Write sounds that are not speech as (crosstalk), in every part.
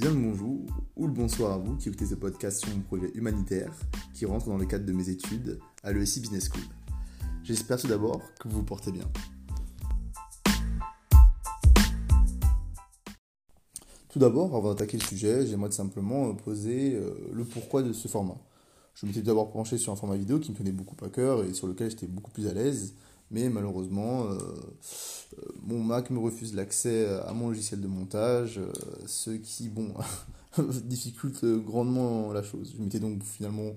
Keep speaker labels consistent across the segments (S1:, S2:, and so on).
S1: bien le bonjour ou le bonsoir à vous qui écoutez ce podcast sur mon projet humanitaire qui rentre dans le cadre de mes études à l'ESI Business School. J'espère tout d'abord que vous vous portez bien. Tout d'abord, avant d'attaquer le sujet, j'aimerais simplement poser euh, le pourquoi de ce format. Je m'étais d'abord penché sur un format vidéo qui me tenait beaucoup à cœur et sur lequel j'étais beaucoup plus à l'aise, mais malheureusement, euh, euh, mon Mac me refuse l'accès à mon logiciel de montage, euh, ce qui, bon, (laughs) difficulte grandement la chose. Je m'étais donc finalement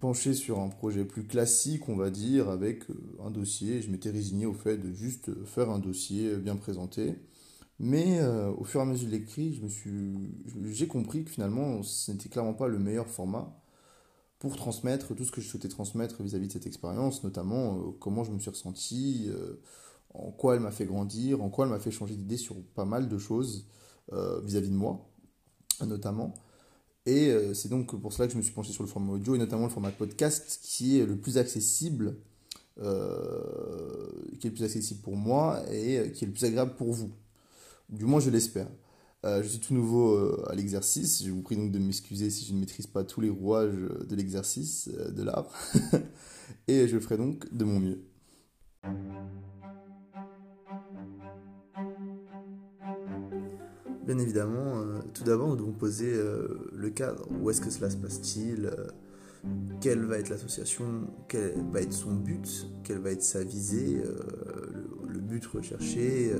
S1: penché sur un projet plus classique, on va dire, avec un dossier. Je m'étais résigné au fait de juste faire un dossier bien présenté. Mais au fur et à mesure de l'écrit, j'ai compris que finalement, ce n'était clairement pas le meilleur format pour transmettre tout ce que je souhaitais transmettre vis-à-vis de cette expérience, notamment euh, comment je me suis ressenti, euh, en quoi elle m'a fait grandir, en quoi elle m'a fait changer d'idée sur pas mal de choses euh, vis-à-vis de moi, notamment. Et c'est donc pour cela que je me suis penché sur le format audio et notamment le format podcast qui est le plus accessible, qui est le plus accessible pour moi et qui est le plus agréable pour vous. Du moins, je l'espère. Euh, je suis tout nouveau euh, à l'exercice. Je vous prie donc de m'excuser si je ne maîtrise pas tous les rouages de l'exercice, euh, de l'art. (laughs) Et je ferai donc de mon mieux. Bien évidemment, tout d'abord, nous devons poser le cadre. Où est-ce que cela se passe-t-il Quelle va être l'association Quel va être son but Quelle va être sa visée le, but recherché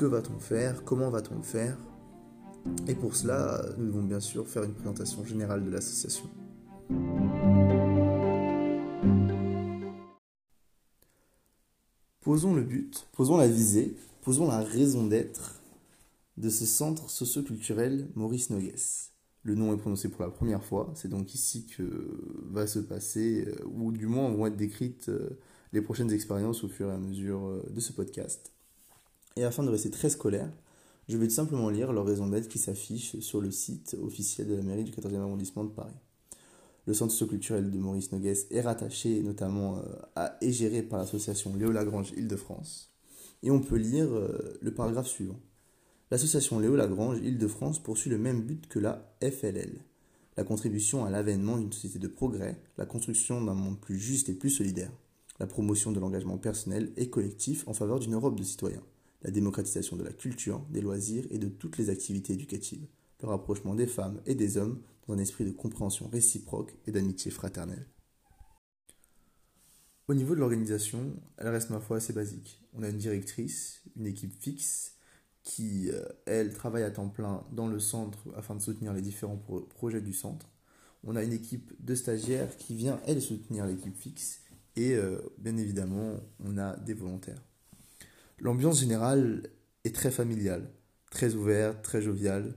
S1: que va-t-on faire Comment va-t-on le faire Et pour cela, nous devons bien sûr faire une présentation générale de l'association. Posons le but, posons la visée, posons la raison d'être de ce centre socioculturel Maurice Nogues. Le nom est prononcé pour la première fois, c'est donc ici que va se passer, euh, ou du moins vont être décrites euh, les prochaines expériences au fur et à mesure euh, de ce podcast. Et afin de rester très scolaire, je vais simplement lire leur raison d'être qui s'affiche sur le site officiel de la mairie du 14e arrondissement de Paris. Le centre socioculturel de Maurice Nogues est rattaché notamment euh, à et géré par l'association Léo Lagrange Île-de-France. Et on peut lire euh, le paragraphe suivant. L'association Léo Lagrange Île-de-France poursuit le même but que la FLL, la contribution à l'avènement d'une société de progrès, la construction d'un monde plus juste et plus solidaire, la promotion de l'engagement personnel et collectif en faveur d'une Europe de citoyens la démocratisation de la culture, des loisirs et de toutes les activités éducatives, le rapprochement des femmes et des hommes dans un esprit de compréhension réciproque et d'amitié fraternelle. Au niveau de l'organisation, elle reste ma foi assez basique. On a une directrice, une équipe fixe qui, euh, elle, travaille à temps plein dans le centre afin de soutenir les différents projets du centre. On a une équipe de stagiaires qui vient, elle, soutenir l'équipe fixe. Et euh, bien évidemment, on a des volontaires. L'ambiance générale est très familiale, très ouverte, très joviale.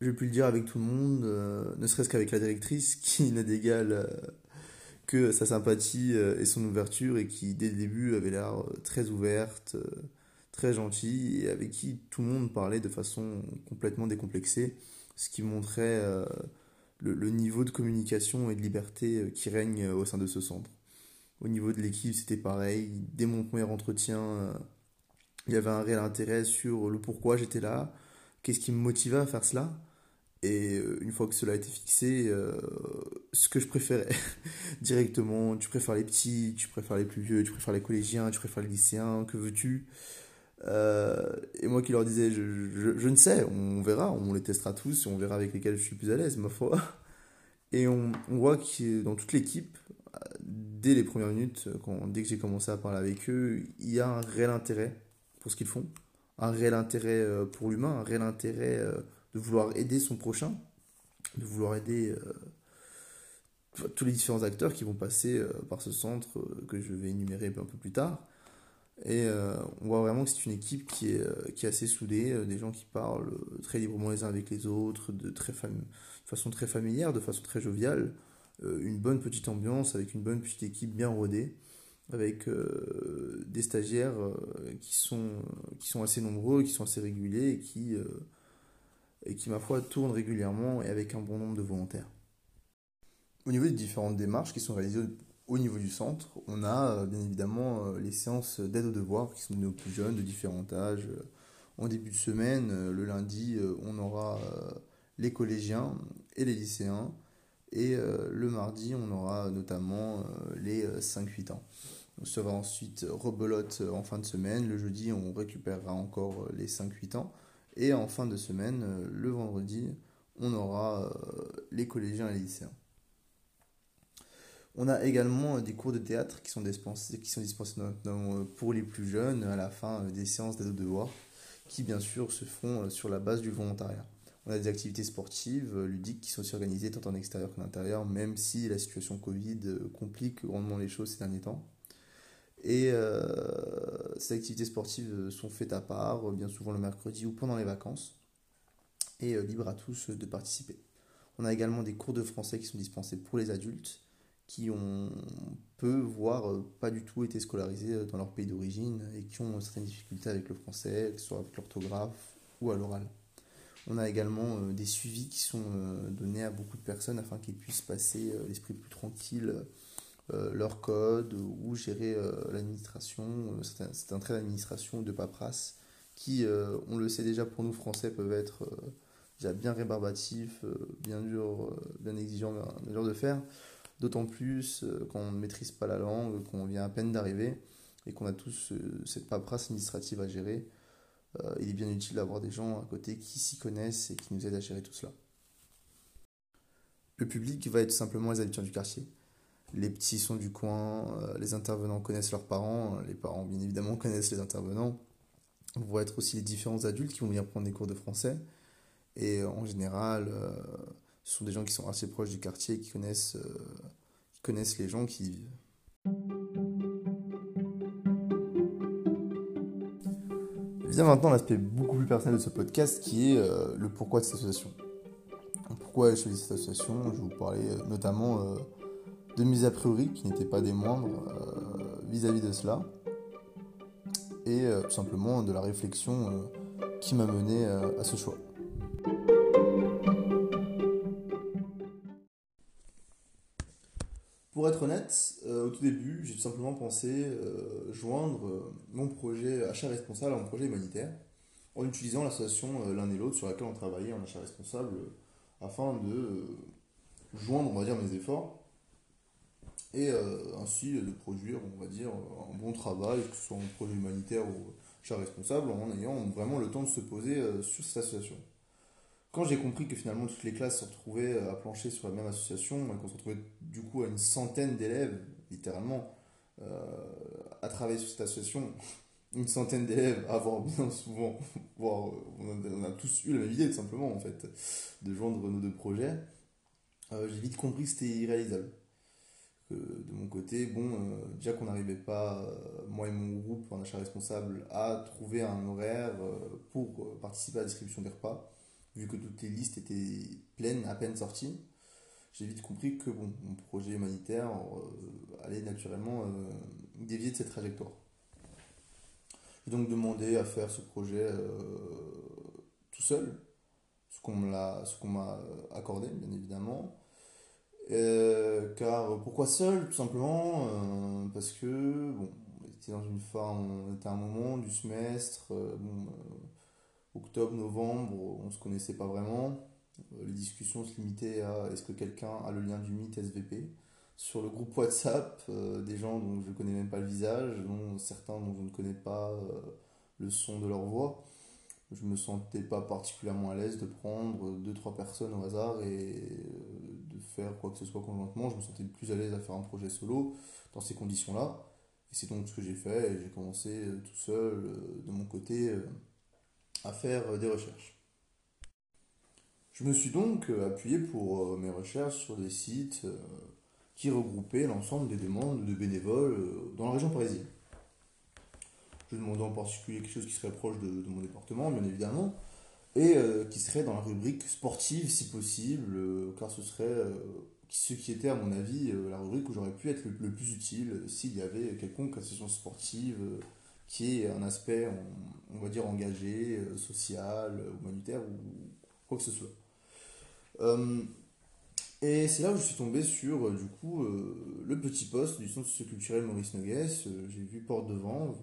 S1: Je pu le dire avec tout le monde, euh, ne serait-ce qu'avec la directrice (laughs) qui n'a d'égal euh, que sa sympathie euh, et son ouverture et qui dès le début avait l'air très ouverte, très gentille et avec qui tout le monde parlait de façon complètement décomplexée, ce qui montrait le, le, niveau de communication et de liberté qui règne au sein de ce centre. Au niveau de l'équipe, c'était pareil. Dès mon premier entretien, euh, il y avait un réel intérêt sur le pourquoi j'étais là, qu'est-ce qui me motivait à faire cela. Et euh, une fois que cela a été fixé, euh, ce que je préférais (laughs) directement, tu préfères les petits, tu préfères les plus vieux, tu préfères les collégiens, tu préfères les lycéens, que veux-tu? Et moi qui leur disais, je, ne sais, on verra, on les testera tous on verra avec lesquels je suis plus à l'aise, ma foi. Et on, on voit que dans toute l'équipe, dès les premières minutes, quand, dès que j'ai commencé à parler avec eux, il y a un réel intérêt pour ce qu'ils font, un réel intérêt euh, pour l'humain, un réel intérêt euh, de vouloir aider son prochain, de vouloir aider euh, tous les différents acteurs qui vont passer par ce centre que je vais énumérer un peu plus tard. Et on voit vraiment que c'est une équipe qui est, qui est assez soudée, des gens qui parlent très librement les uns avec les autres, de, très de façon très familière, de façon très joviale. Euh, une bonne petite ambiance, avec une bonne petite équipe bien rodée, avec euh, des stagiaires euh, qui, sont, qui sont assez nombreux, qui sont assez réguliers et qui, et qui, ma foi, tournent régulièrement et avec un bon nombre de volontaires. Au niveau des différentes démarches qui sont réalisées au niveau du centre, on a bien évidemment les séances d'aide aux devoirs qui sont données aux plus jeunes de différents âges. En début de semaine, le lundi, on aura les collégiens et les lycéens. Et le mardi, on aura notamment les 5-8 ans. On sera ensuite rebelote en fin de semaine. Le jeudi, on récupérera encore les 5-8 ans. Et en fin de semaine, le vendredi, on aura les collégiens et les lycéens. On a également des cours de théâtre qui sont dispensés, qui pour les plus jeunes à la fin des séances d'aide devoirs, qui bien sûr se font sur la base du volontariat. On a des activités sportives, ludiques qui sont aussi organisées tant en extérieur qu'en intérieur, même si la situation Covid complique grandement les choses ces derniers temps. Et euh, ces activités sportives sont faites à part, bien souvent le mercredi ou pendant les vacances, et euh, libre à tous de participer. On a également des cours de français qui sont dispensés pour les adultes, qui ont peu, voire euh, pas du tout été scolarisés dans leur pays d'origine et qui ont certaines difficultés avec le français, que ce soit avec l'orthographe ou à l'oral. On a également des suivis qui sont donnés à beaucoup de personnes afin qu'ils puissent passer l'esprit plus tranquille euh, leur code ou gérer euh, l'administration. Euh, c'est un, trait d'administration de paperasse qui, on le sait déjà pour nous français, peuvent être déjà bien rébarbatifs, bien dur, bien exigeants, bien dur de faire. D'autant plus quand on ne maîtrise pas la langue, qu'on vient à peine d'arriver et qu'on a tous cette paperasse administrative à gérer. Il est bien utile d'avoir des gens à côté qui s'y connaissent et qui nous aident à gérer tout cela. Le public va être simplement les habitants du quartier les petits sont du coin, euh, les intervenants connaissent leurs parents, les parents bien évidemment (laughs) connaissent les intervenants. Vont être aussi les différents adultes qui vont venir prendre des cours de français. Et euh, en général, euh, ce sont des gens qui sont assez proches du quartier, qui connaissent, qui connaissent les gens qui vivent. Vient maintenant l'aspect beaucoup plus personnel de ce podcast qui est le pourquoi de cette association. Pourquoi j'ai choisi cette association Je vais vous parler notamment de mes a priori qui n'étaient pas des moindres euh, vis-à-vis de cela, et euh, tout simplement de la réflexion euh, qui m'a mené à ce choix. Pour être honnête, au tout début, j'ai tout simplement pensé joindre mon projet achat responsable à mon projet humanitaire en utilisant l'association l'un et l'autre sur laquelle on travaillait en achat responsable afin de joindre, on va dire, mes efforts et euh, ainsi de produire, on va dire, un bon travail, que ce soit en projet humanitaire ou chat responsable, en ayant vraiment le temps de se poser euh, sur cette association. Quand j'ai compris que finalement toutes les classes se retrouvaient euh, à plancher sur la même association, et qu'on se retrouvait du coup à une centaine d'élèves, littéralement, à travailler sur cette association, (laughs) une centaine d'élèves, à avoir bien souvent, (laughs) voire on a, tous eu la même idée tout simplement en fait, de joindre nos deux projets, j'ai vite compris que c'était irréalisable. De mon côté, bon, euh, déjà qu'on n'arrivait pas, euh, moi et mon groupe en achat responsable, à trouver un horaire euh, pour participer à la distribution des repas, vu que toutes les listes étaient pleines, à peine sorties. J'ai vite compris que bon, mon projet humanitaire allait naturellement dévier de cette trajectoire. J'ai donc demandé à faire ce projet tout seul, ce qu'on m'a accordé, bien évidemment. Euh, car pourquoi seul Tout simplement euh, parce que bon, on était dans une forme, on était à un moment du semestre, euh, octobre, novembre, on se connaissait pas vraiment. les discussions se limitaient à est-ce que quelqu'un a le lien du mythe SVP sur le groupe WhatsApp, des gens dont je ne connais même pas le visage, dont certains dont je ne connais pas le son de leur voix. Je me sentais pas particulièrement à l'aise de prendre deux trois personnes au hasard et de faire quoi que ce soit conjointement. Je me sentais plus à l'aise à faire un projet solo dans ces conditions là et c'est donc ce que j'ai fait j'ai commencé euh, tout seul euh, de mon côté euh, à faire des recherches. Je me suis donc appuyé pour mes recherches sur des sites qui regroupaient l'ensemble des demandes de bénévoles dans la région parisienne. Je demandais en particulier quelque chose qui serait proche de, mon département, bien évidemment, et euh, qui serait dans la rubrique sportive si possible, euh, car ce serait euh, ce qui était à mon avis la rubrique où j'aurais pu être le, plus utile s'il y avait quelconque association sportive qui ait un aspect, on, va dire, engagé, social, humanitaire ou quoi que ce soit. Et c'est là où je suis tombé sur, du coup, le petit poste du Centre socioculturel Maurice Noguès. J'ai vu Porte de Vanves,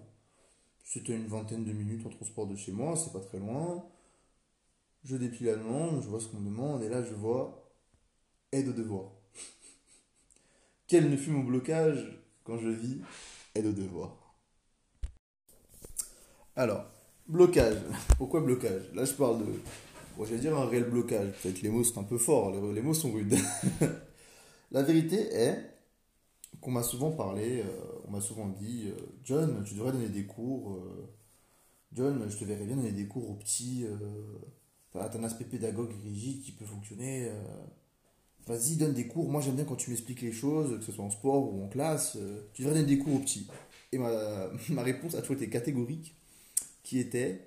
S1: C'était une vingtaine de minutes en transport de chez moi, c'est pas très loin. Je dépile la demande, je vois ce qu'on me demande, et là je vois aide au devoir. (laughs) Quel ne fut mon blocage quand je vis aide au devoir Alors, blocage. (laughs) Pourquoi blocage? Là je parle de. Bon, dire un réel blocage. Peut-être les mots sont un peu forts, les, mots sont rudes. (laughs) la vérité est qu'on m'a souvent parlé, euh, on m'a souvent dit euh, John, tu devrais donner des cours. euh, John, je te verrais bien donner des cours aux petits. Euh, t'as un aspect pédagogue rigide qui peut fonctionner. Vas-y, donne des cours. Moi, j'aime bien quand tu m'expliques les choses, que ce soit en sport ou en classe. tu devrais donner des cours aux petits. Et ma, (laughs) ma réponse a toujours été catégorique, qui était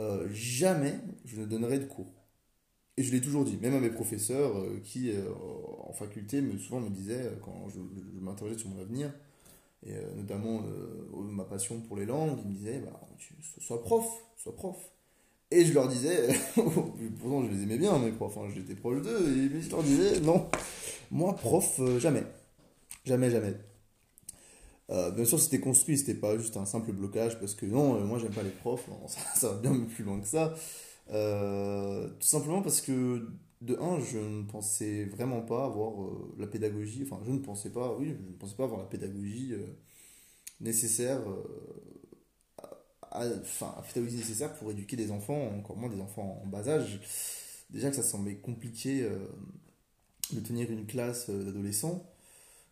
S1: euh, jamais je ne donnerai de cours. Et je l'ai toujours dit, même à mes professeurs euh, qui, euh, en faculté, me, souvent me disaient, quand je, m'interrogeais sur mon avenir, et notamment ma passion pour les langues, ils me disaient, bah, sois prof, sois prof. Et je leur disais, (laughs) pourtant je les aimais bien, mes profs, hein, j'étais proche d'eux, et je leur disais, non, moi, prof, jamais. Jamais, jamais. Euh, bien sûr, c'était construit, c'était pas juste un simple blocage, parce que non, euh, moi j'aime pas les profs, (laughs) ça, va bien plus loin que ça. Euh, tout simplement parce que, de un, je ne pensais vraiment pas avoir la pédagogie, enfin, je ne pensais pas, oui, je ne pensais pas avoir la pédagogie nécessaire, enfin, la pédagogie nécessaire pour éduquer des enfants, encore moins des enfants en bas âge. Déjà que ça semblait compliqué de tenir une classe d'adolescents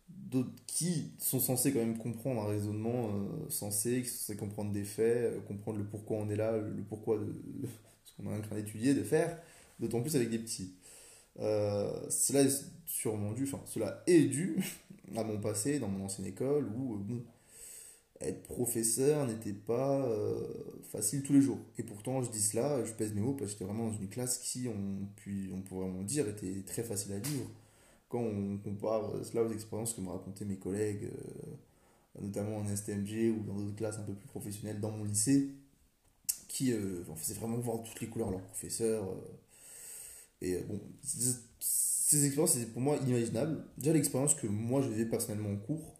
S1: d'autres qui sont censés quand même comprendre un raisonnement euh, sensé, qui sont censés comprendre des faits, euh, comprendre le pourquoi on est là, le pourquoi de (laughs) ce qu'on est en train d'étudier, de faire, d'autant plus avec des petits. Euh, cela est sûrement dû, enfin, cela est dû (laughs) à mon passé dans mon ancienne école où, euh, bon, être professeur n'était pas facile tous les jours. Et pourtant, je dis cela, je pèse mes mots parce que j'étais vraiment dans une classe qui, on, puis, on pourrait vraiment dire, était très facile à vivre quand on compare euh, cela aux expériences que me racontaient mes collègues, euh, notamment en STMG ou dans d'autres classes un peu plus professionnelles dans mon lycée, qui euh, en faisaient vraiment voir toutes les couleurs leurs professeurs. et bon, ces expériences, c'est pour moi inimaginable. Déjà, l'expérience que moi je vivais personnellement en cours,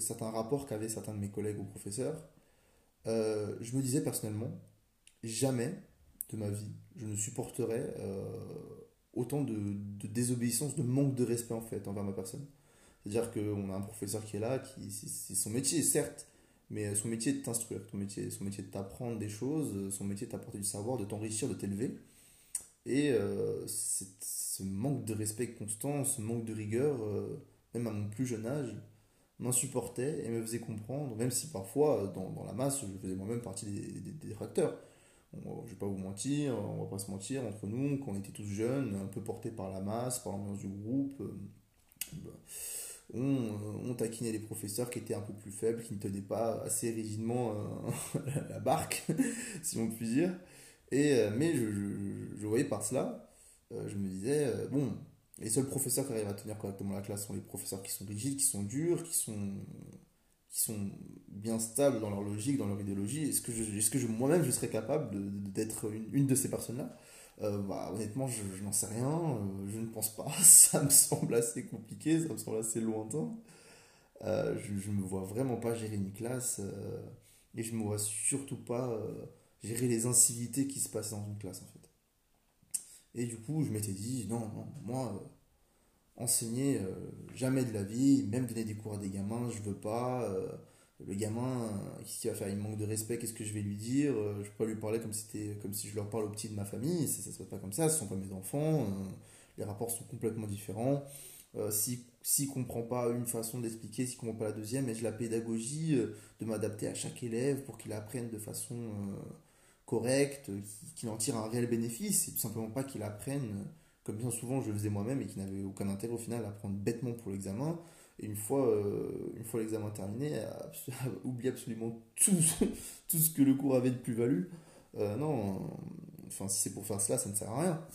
S1: certains rapports qu'avaient certains de mes collègues ou professeurs, je me disais personnellement, jamais de ma vie, je ne supporterais autant de, désobéissance, de manque de respect en fait envers ma personne. C'est-à-dire qu'on a un professeur qui est là, qui c'est son métier certes, mais son métier est de t'instruire, métier, son métier est de t'apprendre des choses, son métier est de t'apporter du savoir, de t'enrichir, de t'élever. Et euh, ce manque de respect constant, ce manque de rigueur, euh, même à mon plus jeune âge, m'insupportait et me faisait comprendre, même si parfois, euh, dans, la masse, je faisais moi-même partie des, des, des. On- je vais pas vous mentir, on va pas se mentir, entre nous, quand on était tous jeunes, un peu portés par la masse, par l'ambiance du groupe, euh, bah, on, euh, on taquinait les professeurs qui étaient un peu plus faibles, qui ne tenaient pas assez rigidement euh, (laughs) la barque, (laughs) si on peut dire. Et, mais je, voyais par cela, je me disais, bon, les seuls professeurs qui arrivent à tenir correctement la classe sont les professeurs qui sont rigides, qui sont durs, qui sont, sont bien stables dans leur logique, dans leur idéologie. Est-ce que, je, est-ce que moi-même je serais capable de- d'être une, une de ces personnes-là? Euh, bah, Honnêtement, je, n'en sais rien, euh, je ne pense pas. (laughs) Ça me semble assez compliqué, ça me semble assez lointain. Euh, je ne me vois vraiment pas gérer une classe et je ne me vois surtout pas gérer les incivilités qui se passent dans une classe en fait. Et du coup, je m'étais dit, non, non, moi, enseigner, euh, jamais de la vie, même donner des cours à des gamins, je veux pas. euh, le gamin, euh, qu'est-ce qu'il va faire? Il manque de respect, qu'est-ce que je vais lui dire? Euh, je peux lui parler comme si, comme si je leur parle aux petits de ma famille, ça, ça se passe pas comme ça, ce sont pas mes enfants, les rapports sont complètement différents. Si, s'il comprend pas une façon d'expliquer, s'il comprend pas la deuxième, et je la pédagogie de m'adapter à chaque élève pour qu'il apprenne de façon correcte, qu'il en tire un réel bénéfice, et tout simplement pas qu'il apprenne, comme bien souvent je le faisais moi-même et qui n'avait aucun intérêt au final à apprendre bêtement pour l'examen, et une fois, euh, une fois l'examen terminé, à, (laughs) oublier absolument tout, (laughs) tout ce que le cours avait de plus-value. Euh, non, enfin si c'est pour faire cela, ça ne sert à rien.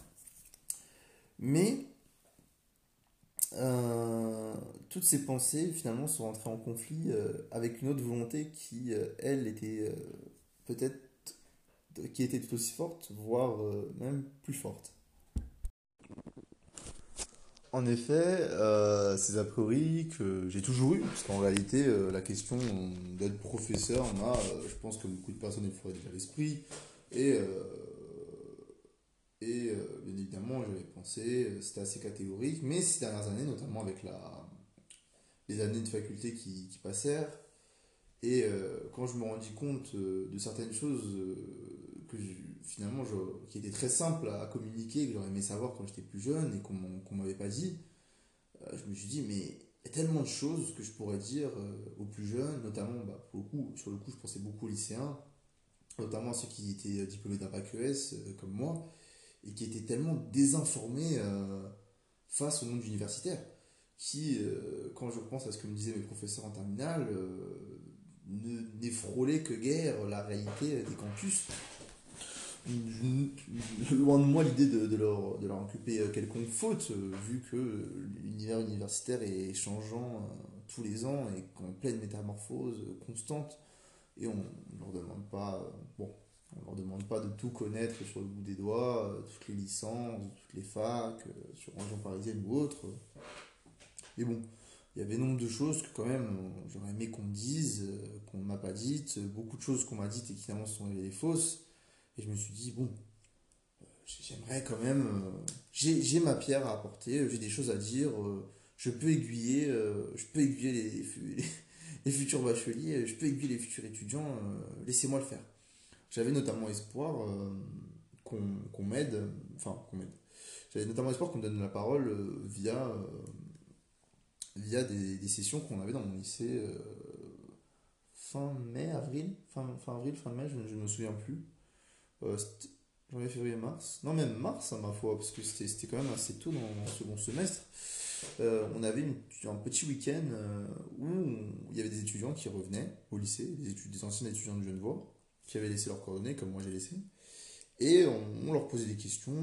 S1: Mais euh, toutes ces pensées finalement sont entrées en conflit avec une autre volonté qui, elle, était peut-être qui était tout aussi forte, voire même plus forte. En effet, euh, ces a priori que j'ai toujours eu, parce qu'en réalité, euh, la question d'être professeur, euh, je pense que beaucoup de personnes y feraient déjà l'esprit, et, et bien évidemment, j'avais pensé, c'était assez catégorique, mais ces dernières années, notamment avec la, les années de faculté qui, qui passèrent, et quand je me rendis compte de certaines choses que je- finalement qui étaient très simples à communiquer, que j'aurais aimé savoir quand j'étais plus jeune et qu'on qu'on m'avait pas dit, euh, je me suis dit, mais il y a tellement de choses que je pourrais dire euh, aux plus jeunes, notamment, bah, pour le coup, sur le coup, je pensais beaucoup aux lycéens, notamment à ceux qui étaient diplômés d'un bac ES euh, comme moi, et qui étaient tellement désinformés euh, face au monde universitaire, qui, euh, quand je repense à ce que me disaient mes professeurs en terminale, euh, ne n'effrôlaient que guère la réalité des campus. Loin de moi l'idée de, de leur, de leur euh, quelconque faute, euh, vu que l'univers universitaire est changeant euh, tous les ans et en pleine métamorphose constante. Et on ne leur demande pas, bon, on leur demande pas de tout connaître sur le bout des doigts, toutes les licences, toutes les facs, sur région parisienne ou autre. Mais bon, il y avait nombre de choses que quand même j'aurais aimé qu'on me dise, qu'on ne m'a pas dites, beaucoup de choses qu'on m'a dites et qui finalement se sont révélées fausses. Et je me suis dit, bon, J'aimerais quand même. euh, j'ai ma pierre à apporter, euh, j'ai des choses à dire. euh, je peux aiguiller, euh, je peux aiguiller les, fu- (laughs) les, les futurs bacheliers, euh, je peux aiguiller les futurs étudiants. euh, Laissez-moi le faire. J'avais notamment espoir euh, qu'on m'aide, enfin qu'on m'aide. J'avais notamment espoir qu'on me donne la parole euh, via, euh, via des, sessions qu'on avait dans mon lycée euh, fin mai, avril, fin, fin avril, fin mai, je ne me souviens plus. Euh, janvier, février, mars. Non, même mars, à ma foi, parce que c'était quand même assez tôt dans, le second semestre. Euh, on avait un petit week-end euh, où il y avait des étudiants qui revenaient au lycée, des, études, des anciens étudiants de Genevois, qui avaient laissé leurs coordonnées, comme moi j'ai laissé. Et on, leur posait des questions.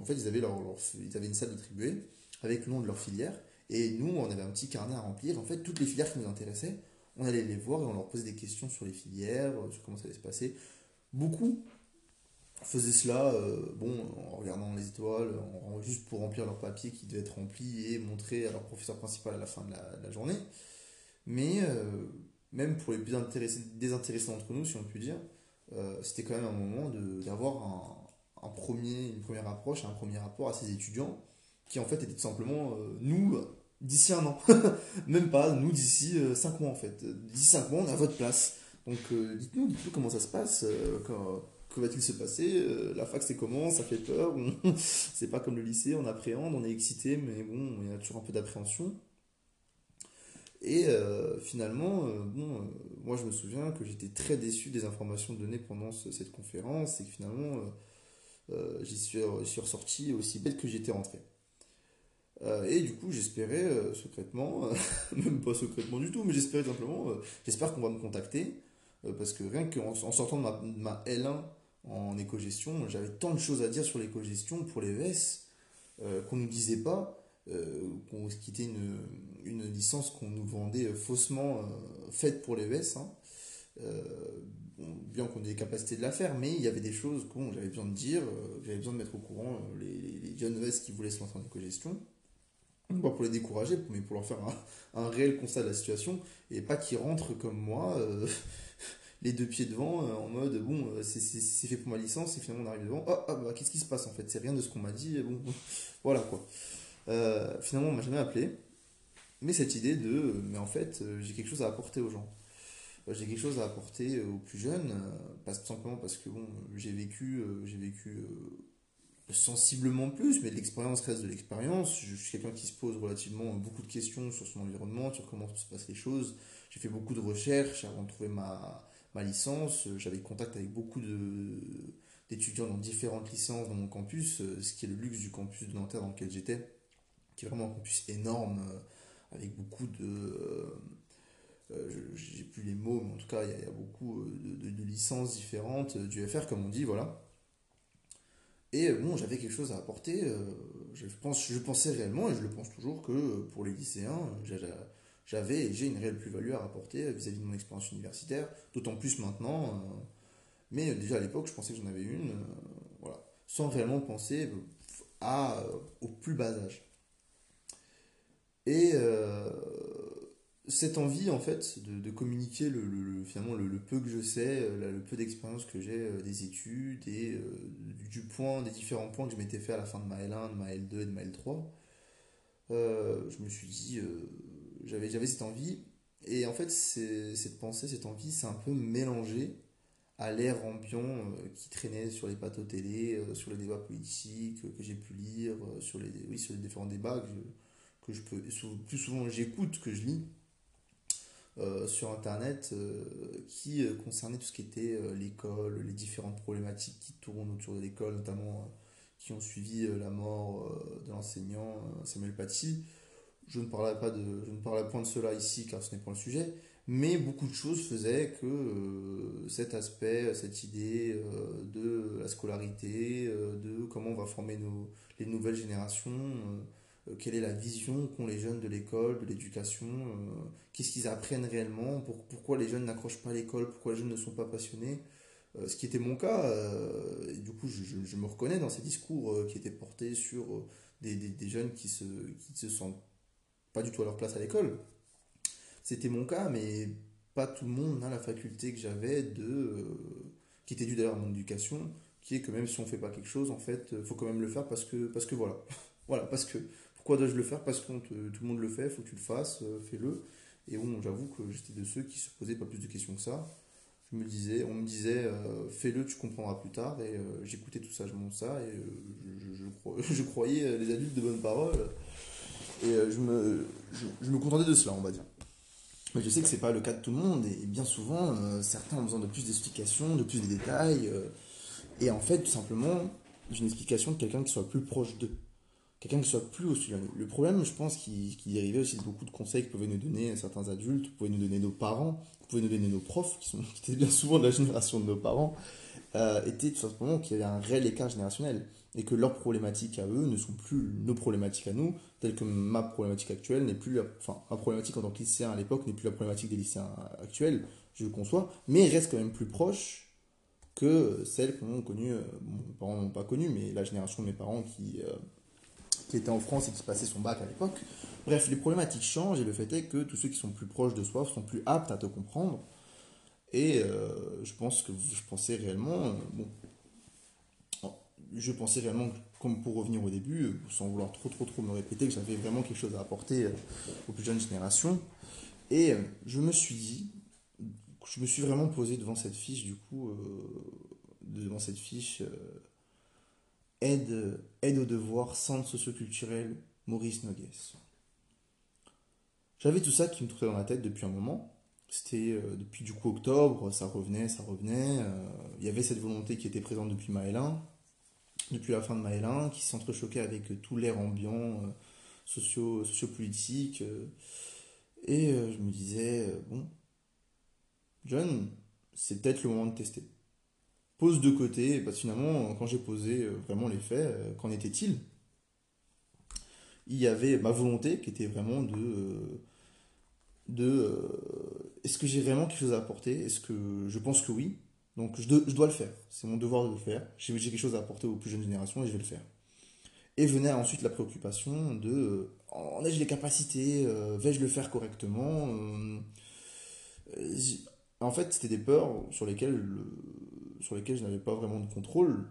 S1: En fait, ils avaient, leur, ils avaient une salle attribuée avec le nom de leur filière. Et nous, on avait un petit carnet à remplir. En fait, toutes les filières qui nous intéressaient, on allait les voir et on leur posait des questions sur les filières, sur comment ça allait se passer. Beaucoup faisaient cela euh, bon, en regardant les étoiles, juste pour remplir leur papier qui devait être rempli et montrer à leur professeur principal à la fin de la, journée. Mais euh, même pour les plus intéressés, désintéressés d'entre nous, si on peut dire, euh, c'était quand même un moment d'avoir un, premier, une première approche, un premier rapport à ces étudiants qui en fait étaient tout simplement nous d'ici un an. (laughs) même pas, nous d'ici 5 mois en fait. D'ici 5 mois, on à votre place. Donc dites-nous, dites-nous comment ça se passe, que va-t-il se passer? Euh, La fac c'est comment? Ça fait peur (laughs) C'est pas comme le lycée, on appréhende, on est excité, mais bon, il y a toujours un peu d'appréhension. Et euh, finalement, euh, bon, moi je me souviens que j'étais très déçu des informations données pendant ce- cette conférence et que finalement j'y suis, ressorti aussi bête que j'étais rentré. Et du coup, j'espérais secrètement, (laughs) même pas secrètement du tout, mais j'espérais simplement, j'espère qu'on va me contacter, parce que rien qu'en en sortant ma, de ma L1 en éco-gestion, j'avais tant de choses à dire sur l'éco-gestion pour les ES euh, qu'on ne nous disait pas, euh, qu'on qui était une, une licence qu'on nous vendait faussement euh, faite pour les ES, hein. Euh, bon, bien qu'on ait les capacités de la faire, mais il y avait des choses que bon, j'avais besoin de dire, que j'avais besoin de mettre au courant les, jeunes ES qui voulaient se lancer en éco-gestion. Pas pour les décourager, mais pour leur faire un, un réel constat de la situation, et pas qu'ils rentrent comme moi, les deux pieds devant, euh, en mode bon, euh, c'est fait pour ma licence, et finalement on arrive devant, oh, ah, bah, qu'est-ce qui se passe en fait? C'est rien de ce qu'on m'a dit, bon, (laughs) voilà quoi. Euh, finalement, on m'a jamais appelé, mais cette idée de, mais en fait, j'ai quelque chose à apporter aux gens. J'ai quelque chose à apporter aux plus jeunes, pas tout simplement parce que bon, j'ai vécu, j'ai vécu sensiblement plus, mais l'expérience reste de l'expérience. Je suis quelqu'un qui se pose relativement beaucoup de questions sur son environnement, sur comment se passent les choses. J'ai fait beaucoup de recherches avant de trouver ma, ma licence. J'avais contact avec beaucoup d'étudiants dans différentes licences dans mon campus, euh, ce qui est le luxe du campus de Nanterre dans lequel j'étais, qui est vraiment un campus énorme, euh, avec beaucoup de... euh, euh, j'ai plus les mots, mais en tout cas, il y, a beaucoup euh, de, licences différentes, euh, du FR, comme on dit, voilà. Et euh, bon, j'avais quelque chose à apporter. euh, je, pense, je pensais réellement, et je le pense toujours, que euh, pour les lycéens, j'avais et j'ai une réelle plus-value à rapporter vis-à-vis de mon expérience universitaire, d'autant plus maintenant. euh, mais déjà à l'époque, je pensais que j'en avais une, euh, voilà, sans réellement penser euh, à, au plus bas âge. Et cette envie, en fait, de, communiquer le, le- le- finalement le, peu que je sais, le peu d'expérience que j'ai des études et du point, des différents points que je m'étais fait à la fin de ma L1, de ma L2 et de ma L3, euh, je me suis dit, j'avais, j'avais cette envie. Et en fait, cette pensée, cette envie, c'est un peu mélangé à l'air ambiant euh, qui traînait sur les plateaux télé, euh, sur les débats politiques euh, que j'ai pu lire, sur les, oui, sur les différents débats que je, que je peux, plus souvent j'écoute que je lis sur Internet, qui concernaient tout ce qui était l'école, les différentes problématiques qui tournent autour de l'école, notamment qui ont suivi la mort de l'enseignant Samuel Paty. Je ne parlerai pas de, je ne parlerai point de cela ici car ce n'est pas le sujet, mais beaucoup de choses faisaient que euh, cet aspect, cette idée euh, de la scolarité, euh, de comment on va former nos, les nouvelles générations, quelle est la vision qu'ont les jeunes de l'école, de l'éducation, qu'est-ce qu'ils apprennent réellement, pour- pourquoi les jeunes n'accrochent pas à l'école, pourquoi les jeunes ne sont pas passionnés. Ce qui était mon cas, et du coup je, me reconnais dans ces discours qui étaient portés sur des, des- des jeunes qui se, qui se sentent pas du tout à leur place à l'école. C'était mon cas, mais pas tout le monde a la faculté que j'avais de, euh, qui était due d'ailleurs à mon éducation, qui est que même si on fait pas quelque chose, en fait, il faut quand même le faire parce que, parce que voilà. (laughs) Voilà, parce que, pourquoi dois-je le faire? Parce que tout le monde le fait, faut que tu le fasses, euh, fais-le. Et bon, j'avoue que j'étais de ceux qui se posaient pas plus de questions que ça. Je me disais, on me disait, euh, fais-le, tu comprendras plus tard. Et euh, j'écoutais tout sagement ça, et euh, je, je, je cro- (laughs) je croyais euh, les adultes de bonne parole. Et euh, je me, je, me contentais de cela, on va dire. Mais je sais que c'est pas le cas de tout le monde, et bien souvent, euh, certains ont besoin de plus d'explications, de plus de détails. euh, et en fait, tout simplement, d'une explication de quelqu'un qui soit plus proche d'eux. Quelqu'un qui soit plus au sujet. Le problème, je pense, qui, qui dérivait aussi de beaucoup de conseils que pouvaient nous donner certains adultes, pouvaient nous donner nos parents, pouvaient nous donner nos profs, qui, sont, qui étaient bien souvent de la génération de nos parents, euh, était tout simplement qu'il y avait un réel écart générationnel. Et que leurs problématiques à eux ne sont plus nos problématiques à nous, telles que ma problématique actuelle n'est plus la, enfin, ma problématique en tant que lycéen à l'époque n'est plus la problématique des lycéens actuels, je le conçois, mais reste quand même plus proche que celle qu'on a connue, euh, bon, mes parents n'ont pas connue, mais la génération de mes parents qui, euh, était en France et qui passait son bac à l'époque. Bref, les problématiques changent et le fait est que tous ceux qui sont plus proches de soi sont plus aptes à te comprendre. Et euh, je pense que je pensais réellement, euh, je pensais que, comme pour revenir au début, euh, sans vouloir trop trop trop me répéter, que j'avais vraiment quelque chose à apporter euh, aux plus jeunes générations. Et euh, je me suis dit, je me suis vraiment posé devant cette fiche, du coup, devant cette fiche aide, aide aux devoirs, centre socioculturel, Maurice Nogues. J'avais tout ça qui me trouvait dans la tête depuis un moment. C'était depuis du coup octobre, ça revenait, ça revenait. Il y avait cette volonté qui était présente depuis ma L1, depuis la fin de ma L1, qui s'entrechoquait avec euh, tout l'air ambiant, euh, socio, sociopolitique. euh, et je me disais, bon, John, c'est peut-être le moment de tester. Pose de côté, parce que finalement, quand j'ai posé vraiment les faits, qu'en était-il? Il y avait ma volonté qui était vraiment de, de est-ce que j'ai vraiment quelque chose à apporter? Est-ce que je pense que oui? Donc je, dois le faire. C'est mon devoir de le faire. J'ai quelque chose à apporter aux plus jeunes générations et je vais le faire. Et venait ensuite la préoccupation de euh, en ai-je les capacités? Euh, vais-je le faire correctement? Euh, en fait, c'était des peurs sur lesquelles, je n'avais pas vraiment de contrôle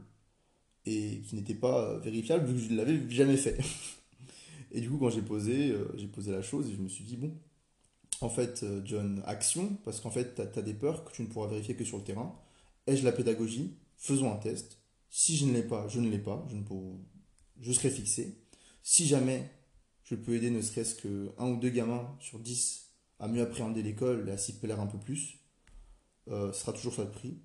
S1: et qui n'étaient pas vérifiables vu que je ne l'avais jamais fait. (laughs) Et du coup, quand j'ai posé, j'ai posé la chose et je me suis dit, bon, en fait, John, action, parce qu'en fait, tu as, des peurs que tu ne pourras vérifier que sur le terrain. Ai-je la pédagogie? Faisons un test. Si je ne l'ai pas, je ne l'ai pas. Je, ne peux- je serai fixé. Si jamais je peux aider ne serait-ce que un ou deux gamins sur 10 à mieux appréhender l'école et à s'y plaire un peu plus, euh, ce sera toujours ça de prix.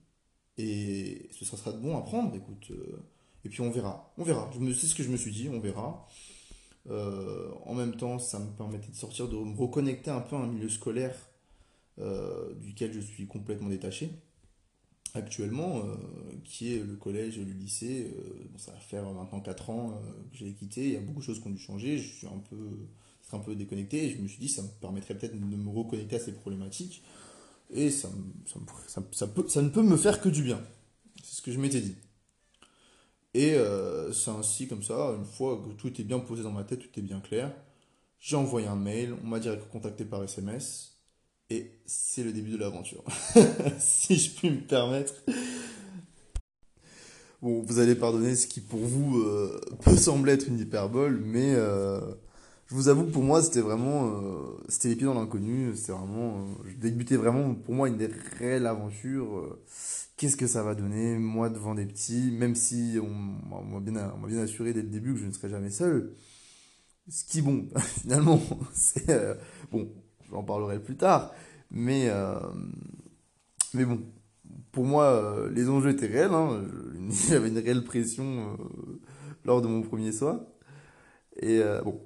S1: Et ce sera, de bon à prendre, écoute. euh, et puis on verra. On verra. C'est ce que je me suis dit, on verra. Euh, en même temps, ça me permettait de sortir, de me reconnecter un peu à un milieu scolaire duquel je suis complètement détaché actuellement, euh, qui est le collège et le lycée. Euh, ça va faire maintenant 4 ans euh, que j'ai quitté, il y a beaucoup de choses qui ont dû changer, je suis un peu, un peu déconnecté, et je me suis dit ça me permettrait peut-être de me reconnecter à ces problématiques, et ça, ça, peut, ça ne peut me faire que du bien. C'est ce que je m'étais dit. Et c'est ainsi, comme ça, une fois que tout était bien posé dans ma tête, tout était bien clair, J'ai envoyé un mail, on m'a direct contacté par SMS. Et c'est le début de l'aventure. (laughs) si je puis me permettre. Bon, vous allez pardonner ce qui pour vous euh, peut sembler être une hyperbole, mais euh, je vous avoue que pour moi c'était vraiment euh, c'était les pieds dans l'inconnu. C'était vraiment, je débutais vraiment pour moi une réelle aventure. Qu'est-ce que ça va donner, moi devant des petits, même si on m'a bien, bien assuré dès le début que je ne serais jamais seul. Ce qui, bon, (laughs) finalement, (laughs) c'est bon, j'en parlerai plus tard. Mais, euh, mais bon, pour moi, euh, les enjeux étaient réels. Hein. (laughs) J'avais une réelle pression euh, lors de mon premier soir. Et bon,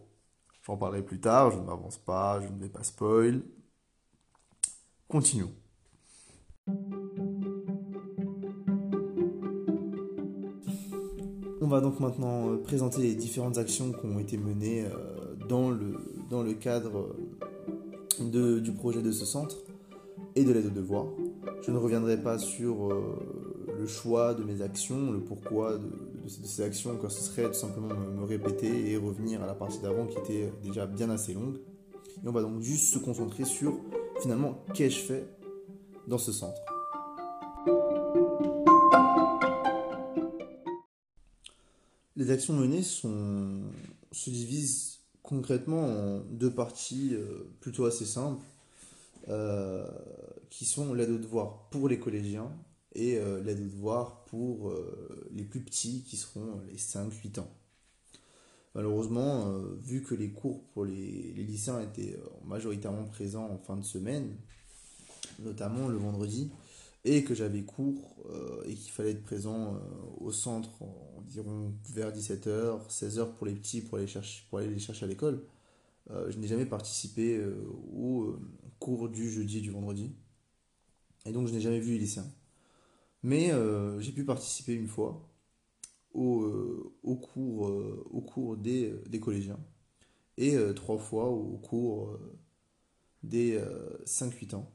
S1: j'en parlerai plus tard. Je ne m'avance pas, je ne vais pas spoil. Continuons. On va donc maintenant présenter les différentes actions qui ont été menées dans le, dans le cadre du projet de ce centre et de l'aide aux devoirs. Je ne reviendrai pas sur euh, le choix de mes actions, le pourquoi de, ces actions, car ce serait tout simplement me, répéter et revenir à la partie d'avant qui était déjà bien assez longue. On va donc juste se concentrer sur finalement qu'ai-je fait dans ce centre. Les actions menées se divisent concrètement en deux parties euh, plutôt assez simples, euh, qui sont l'aide aux devoirs pour les collégiens et euh, l'aide aux devoirs pour les plus petits qui seront les 5-8 ans. Malheureusement, vu que les cours pour les, les, lycéens étaient majoritairement présents en fin de semaine, notamment le vendredi, et que j'avais cours euh, et qu'il fallait être présent euh, au centre environ vers 17h, 16h pour les petits pour aller, chercher, pour aller les chercher à l'école. Euh, je n'ai jamais participé au cours du jeudi et du vendredi. Et donc je n'ai jamais vu les lycéens. Mais j'ai pu participer une fois au, au cours, cours des, des collégiens et trois fois au cours des 5-8 ans.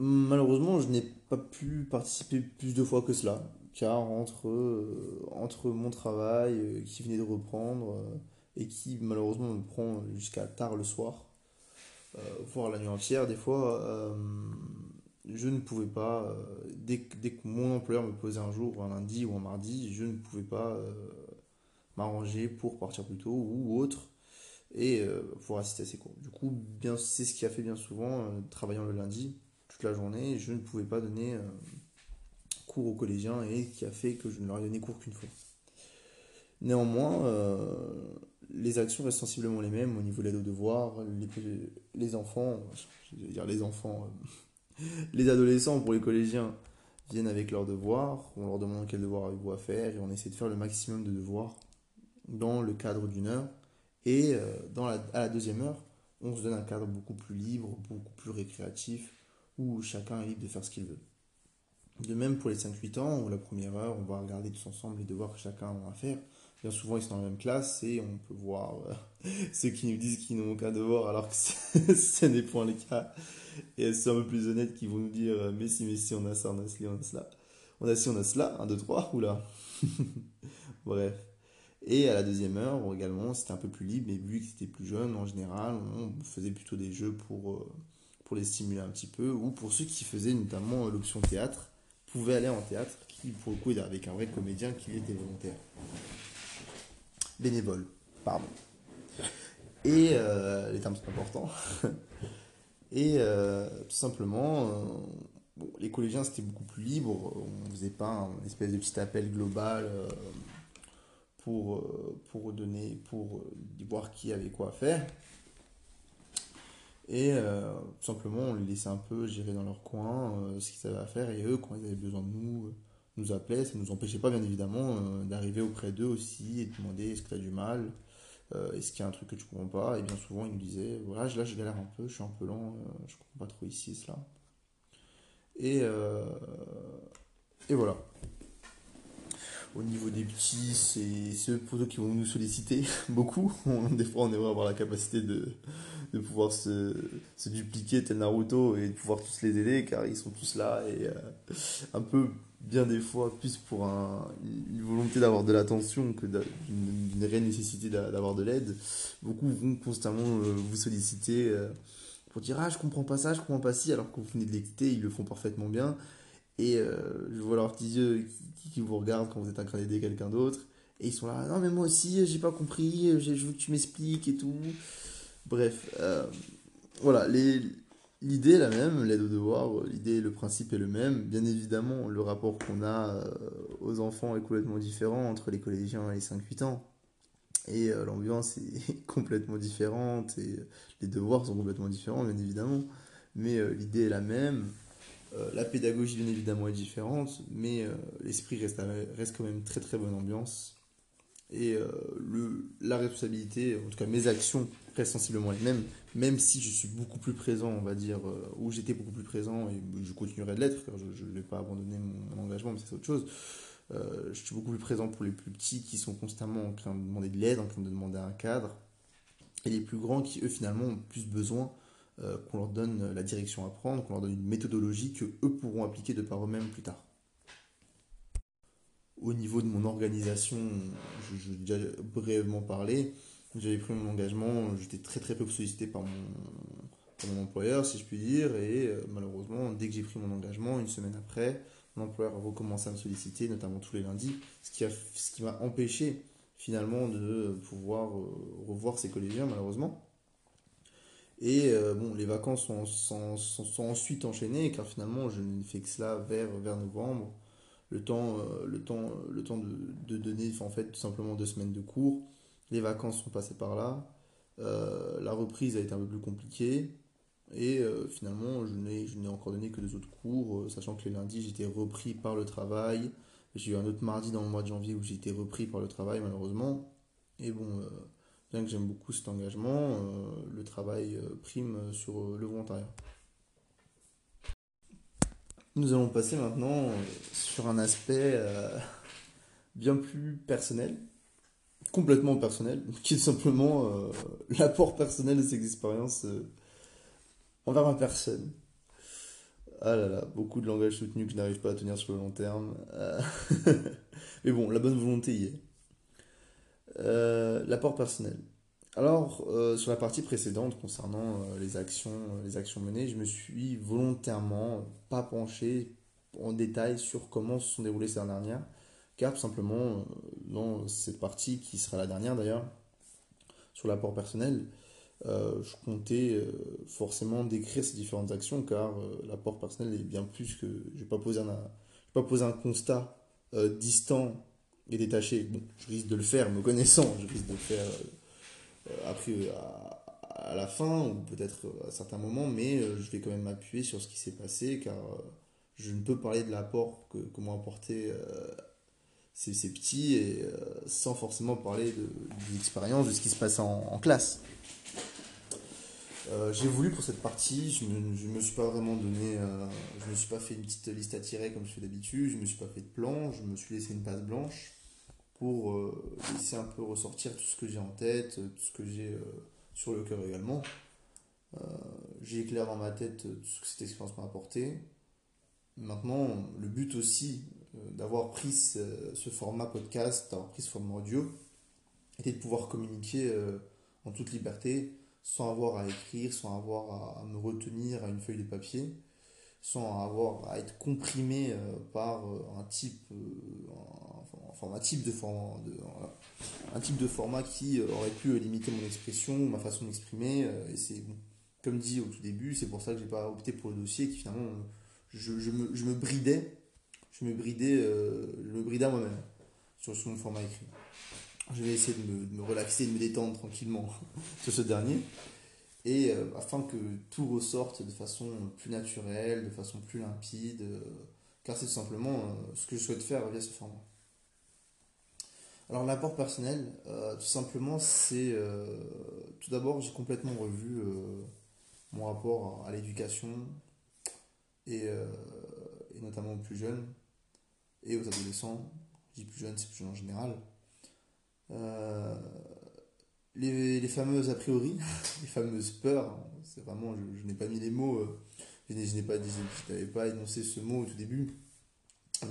S1: Malheureusement, je n'ai pas pu participer plus de fois que cela, car entre, euh, mon travail euh, qui venait de reprendre euh, et qui malheureusement me prend jusqu'à tard le soir, voire la nuit entière, des fois, je ne pouvais pas, dès, que mon employeur me posait un jour, un lundi ou un mardi, je ne pouvais pas m'arranger pour partir plus tôt ou autre et pour assister à ces cours. Du coup, c'est ce qui a fait bien souvent, travaillant le lundi, la journée, je ne pouvais pas donner euh, cours aux collégiens et qui a fait que je ne leur ai donné cours qu'une fois. Néanmoins, euh, les actions restent sensiblement les mêmes au niveau de l'aide aux devoirs. Les, enfants, je veux dire les enfants, euh, (laughs) les adolescents pour les collégiens viennent avec leurs devoirs, on leur demande quel devoir avez-vous à faire et on essaie de faire le maximum de devoirs dans le cadre d'une heure. Et à la deuxième heure, on se donne un cadre beaucoup plus libre, beaucoup plus récréatif, où chacun est libre de faire ce qu'il veut. De même pour les 5-8 ans, où la première heure, on va regarder tous ensemble les devoirs que chacun a à faire. Bien souvent, ils sont dans la même classe et on peut voir euh, (laughs) ceux qui nous disent qu'ils n'ont aucun devoir alors que (laughs) ce n'est point le cas. Et ceux un peu plus honnêtes qui vont nous dire euh, Mais si, mais si, on a ça, on a cela, on a cela. On a ci, on a cela, 1, 2, 3, oula. (laughs) Bref. Et à la deuxième heure, également, c'était un peu plus libre, mais vu que c'était plus jeune, en général, on faisait plutôt des jeux pour. Euh, pour les stimuler un petit peu, ou pour ceux qui faisaient notamment l'option théâtre, pouvaient aller en théâtre, qui pour le coup est avec un vrai comédien qui était volontaire. Bénévole, pardon. Et euh, les termes sont importants. (laughs) Et euh, tout simplement, euh, les collégiens c'était beaucoup plus libre, on ne faisait pas un espèce de petit appel global pour, pour donner, pour voir qui avait quoi à faire. Et euh, tout simplement, on les laissait un peu gérer dans leur coin euh, ce qu'ils avaient à faire. Et eux, quand ils avaient besoin de nous, euh, nous appelaient. Ça ne nous empêchait pas, bien évidemment, d'arriver auprès d'eux aussi et de demander est-ce que tu as du mal Est-ce qu'il y a un truc que tu comprends pas? Et bien souvent, ils nous disaient voilà, là, je galère un peu, je suis un peu lent, je comprends pas trop ici et cela. Et, et voilà. Au niveau des petits, c'est eux pour eux qui vont nous solliciter (laughs) beaucoup. des fois, on aimerait avoir la capacité de de pouvoir se, se dupliquer tel Naruto et de pouvoir tous les aider car ils sont tous là et euh, un peu bien des fois plus pour un, une volonté d'avoir de l'attention que d'une réelle nécessité d'avoir de l'aide. Beaucoup vont constamment euh, vous solliciter euh, pour dire ah je comprends pas ça, je comprends pas ci alors que vous venez de l'écouter, ils le font parfaitement bien et je vois leurs petits yeux qui, qui, vous regardent quand vous êtes en train d'aider quelqu'un d'autre et ils sont là non mais moi aussi j'ai pas compris, je veux que tu m'expliques et tout. Bref, euh, voilà, l'idée est la même, l'aide au devoir, l'idée, le principe est le même. Bien évidemment, le rapport qu'on a euh, aux enfants est complètement différent entre les collégiens et les 5-8 ans. Et euh, l'ambiance est (laughs) complètement différente et les devoirs sont complètement différents, bien évidemment. Mais l'idée est la même. la pédagogie, bien évidemment, est différente, mais l'esprit reste, reste quand même très très bonne ambiance. Et le, la responsabilité, en tout cas mes actions sensiblement les mêmes, même si je suis beaucoup plus présent, on va dire, euh, ou j'étais beaucoup plus présent, et je continuerai de l'être, car je ne vais pas abandonner mon, engagement, mais c'est autre chose. Euh, je suis beaucoup plus présent pour les plus petits qui sont constamment en train de demander de l'aide, en train de demander un cadre, et les plus grands qui, eux, finalement, ont plus besoin euh, qu'on leur donne la direction à prendre, qu'on leur donne une méthodologie que eux pourront appliquer de par eux-mêmes plus tard. Au niveau de mon organisation, je, je déjà brièvement parlé, j'avais pris mon engagement, j'étais très très peu sollicité par mon, mon employeur, si je puis dire, et euh, malheureusement, dès que j'ai pris mon engagement, une semaine après, mon employeur a recommencé à me solliciter, notamment tous les lundis, ce qui, a, m'a empêché finalement de pouvoir euh, revoir ses collégiens, malheureusement. Et euh, bon, les vacances sont, sont, sont, ensuite enchaînées, car finalement, je ne fais que cela vers, vers novembre. Le temps, le temps, le temps de, de donner, en fait, tout simplement deux semaines de cours les vacances sont passées par là. Euh, la reprise a été un peu plus compliquée. Et euh, finalement, je n'ai encore donné que deux autres cours, euh, sachant que les lundis, j'étais repris par le travail. J'ai eu un autre mardi dans le mois de janvier où j'ai été repris par le travail, malheureusement. Et bon, bien que j'aime beaucoup cet engagement, le travail prime sur le volontariat. Nous allons passer maintenant sur un aspect bien plus personnel, complètement personnel, (laughs) qui est simplement euh, l'apport personnel de ces expériences euh, envers ma personne. Ah là là, beaucoup de langage soutenu que je n'arrive pas à tenir sur le long terme. Euh, (laughs) mais bon, la bonne volonté y est. l'apport personnel. Alors, sur la partie précédente concernant les, actions, les actions menées, je me suis volontairement pas penché en détail sur comment se sont déroulées ces dernières car tout simplement, euh, dans cette partie qui sera la dernière d'ailleurs, sur l'apport personnel, euh, je comptais euh, forcément décrire ces différentes actions, car l'apport personnel est bien plus que... Je ne vais pas poser un, pas poser un constat distant et détaché. Bon, je risque de le faire, me connaissant, je risque de le faire après à, la fin, ou peut-être à certains moments, mais je vais quand même m'appuyer sur ce qui s'est passé, car je ne peux parler de l'apport que, que m'ont apporté c'est petit et euh, sans forcément parler de, l'expérience, de ce qui se passe en, classe. Euh, j'ai voulu pour cette partie, je me, me, suis pas vraiment donné, euh, je me suis pas fait une petite liste à tirer comme je fais d'habitude, je me suis pas fait de plan, je me suis laissé une page blanche pour laisser un peu ressortir tout ce que j'ai en tête, tout ce que j'ai sur le cœur également. j'ai éclairé dans ma tête tout ce que cette expérience m'a apporté. Maintenant, le but aussi euh, d'avoir pris ce, format podcast, d'avoir pris ce format audio, était de pouvoir communiquer euh, en toute liberté, sans avoir à écrire, sans avoir à, me retenir à une feuille de papier, sans avoir à être comprimé euh, par un type, un type de format qui aurait pu limiter mon expression, ma façon d'exprimer. et c'est comme dit au tout début, c'est pour ça que j'ai pas opté pour le dossier qui finalement je, me, je me bridais je me bridais, euh, je me bridais moi-même sur, mon format écrit. Je vais essayer de me, relaxer, de me détendre tranquillement (laughs) sur ce dernier. Et euh, afin que tout ressorte de façon plus naturelle, de façon plus limpide, euh, car c'est tout simplement ce que je souhaite faire via ce format. Alors l'apport personnel, tout simplement, c'est tout d'abord j'ai complètement revu mon rapport à, l'éducation et, notamment aux plus jeunes et aux adolescents, je dis plus jeunes, c'est plus jeune en général. Euh, les, fameuses a priori, (laughs) les fameuses peurs, c'est vraiment, je, n'ai pas mis les mots, euh, je n'ai pas, je n'avais pas énoncé ce mot au tout début,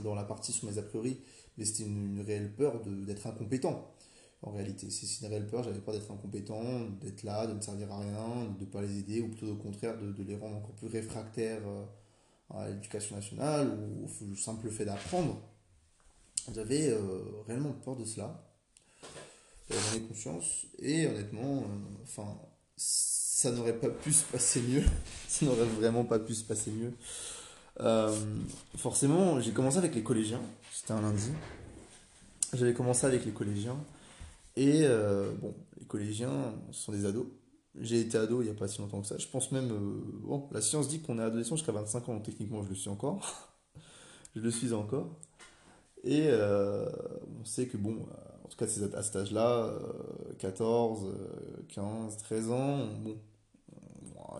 S1: dans la partie sur mes a priori, mais c'était une, réelle peur d'être incompétent. En réalité, c'est une réelle peur, j'avais peur d'être incompétent, d'être là, de ne servir à rien, de ne pas les aider, ou plutôt au contraire de, les rendre encore plus réfractaires euh, à l'éducation nationale, ou au simple fait d'apprendre. J'avais euh, réellement peur de cela. J'en ai conscience. Et honnêtement, euh, enfin, ça n'aurait pas pu se passer mieux. (laughs) ça n'aurait vraiment pas pu se passer mieux. Euh, forcément, j'ai commencé avec les collégiens. C'était un lundi. J'avais commencé avec les collégiens. Et bon, les collégiens sont des ados. J'ai été ado il n'y a pas si longtemps que ça. Je pense même. bon, la science dit qu'on est adolescent jusqu'à 25 ans, donc techniquement je le suis encore. (laughs) je le suis encore. Et euh, on sait que, bon, en tout cas à cet âge-là, 14, 15, 13 ans, bon,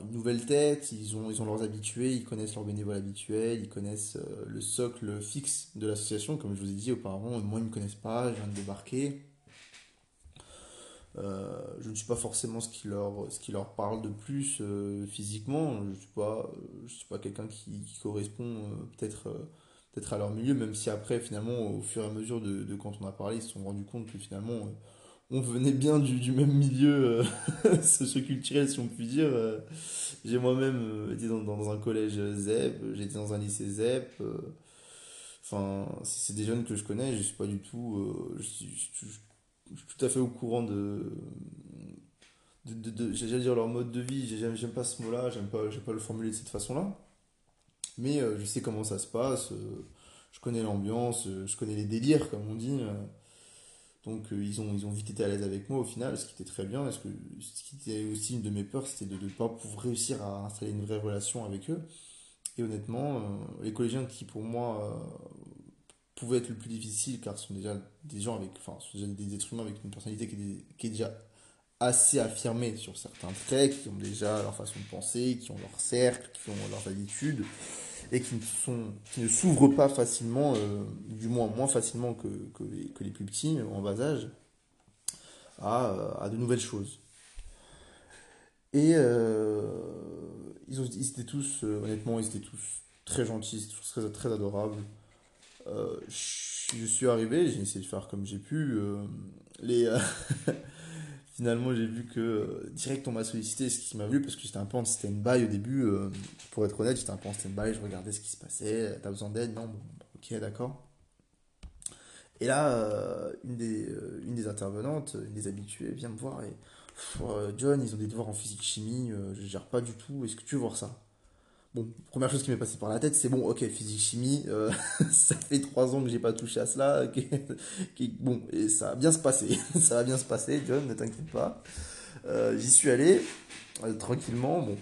S1: une nouvelle tête, ils ont, ils ont leurs habitués, ils connaissent leurs bénévoles habituels, ils connaissent euh, le socle fixe de l'association, comme je vous ai dit auparavant, moi ils ne me connaissent pas, je viens de débarquer. Euh, je ne suis pas forcément ce qui leur, ce qui leur parle de plus physiquement, je ne suis pas, pas quelqu'un qui, correspond peut-être être à leur milieu, même si après, finalement, au fur et à mesure de, de quand on a parlé, ils se sont rendus compte que finalement, euh, on venait bien du, du même milieu euh, (laughs) socio-culturel, si on peut dire. Euh, j'ai moi-même été dans, dans, un collège ZEP, j'ai été dans un lycée ZEP. Enfin, c'est des jeunes que je connais, je suis pas du tout. Je suis, tout à fait au courant de. de, de, j'allais dire leur mode de vie, j'aime pas ce mot-là, j'aime pas, pas le formuler de cette façon-là mais euh, je sais comment ça se passe, euh, je connais l'ambiance, euh, je connais les délires, comme on dit. Donc ils, ont, ils ont vite été à l'aise avec moi au final, ce qui était très bien. Ce qui était aussi une de mes peurs, c'était de ne pas pouvoir réussir à installer une vraie relation avec eux. Et honnêtement, les collégiens qui pour moi pouvaient être le plus difficile, car ce sont déjà des gens avec, enfin, des êtres humains avec une personnalité qui est, déjà assez affirmés sur certains traits, qui ont déjà leur façon de penser, qui ont leur cercle, qui ont leurs habitudes, et qui sont, qui ne s'ouvrent pas facilement, euh, du moins moins facilement que, que, les, plus petits en bas âge, à, euh, à de nouvelles choses. Et euh, ils, étaient tous, honnêtement, ils étaient tous très gentils, tous très, très adorables. je suis arrivé, j'ai essayé de faire comme j'ai pu. les (laughs) finalement, j'ai vu que euh, direct on m'a sollicité, ce qui m'a vu parce que j'étais un peu en stand-by au début. Euh, pour être honnête, j'étais un peu en stand-by, je regardais ce qui se passait. T'as besoin d'aide Non, bon, ok, d'accord. Et là, euh, une, des, une des intervenantes, une des habituées, vient me voir et John, ils ont des devoirs en physique-chimie, je gère pas du tout, est-ce que tu veux voir ça? Bon, première chose qui m'est passée par la tête, c'est bon, ok, physique chimie, euh, (laughs) ça fait trois ans que j'ai pas touché à cela. (laughs) bon, et ça va bien se passer, (laughs) ça va bien se passer, John, ne t'inquiète pas. Euh, j'y suis allé euh, tranquillement. Bon,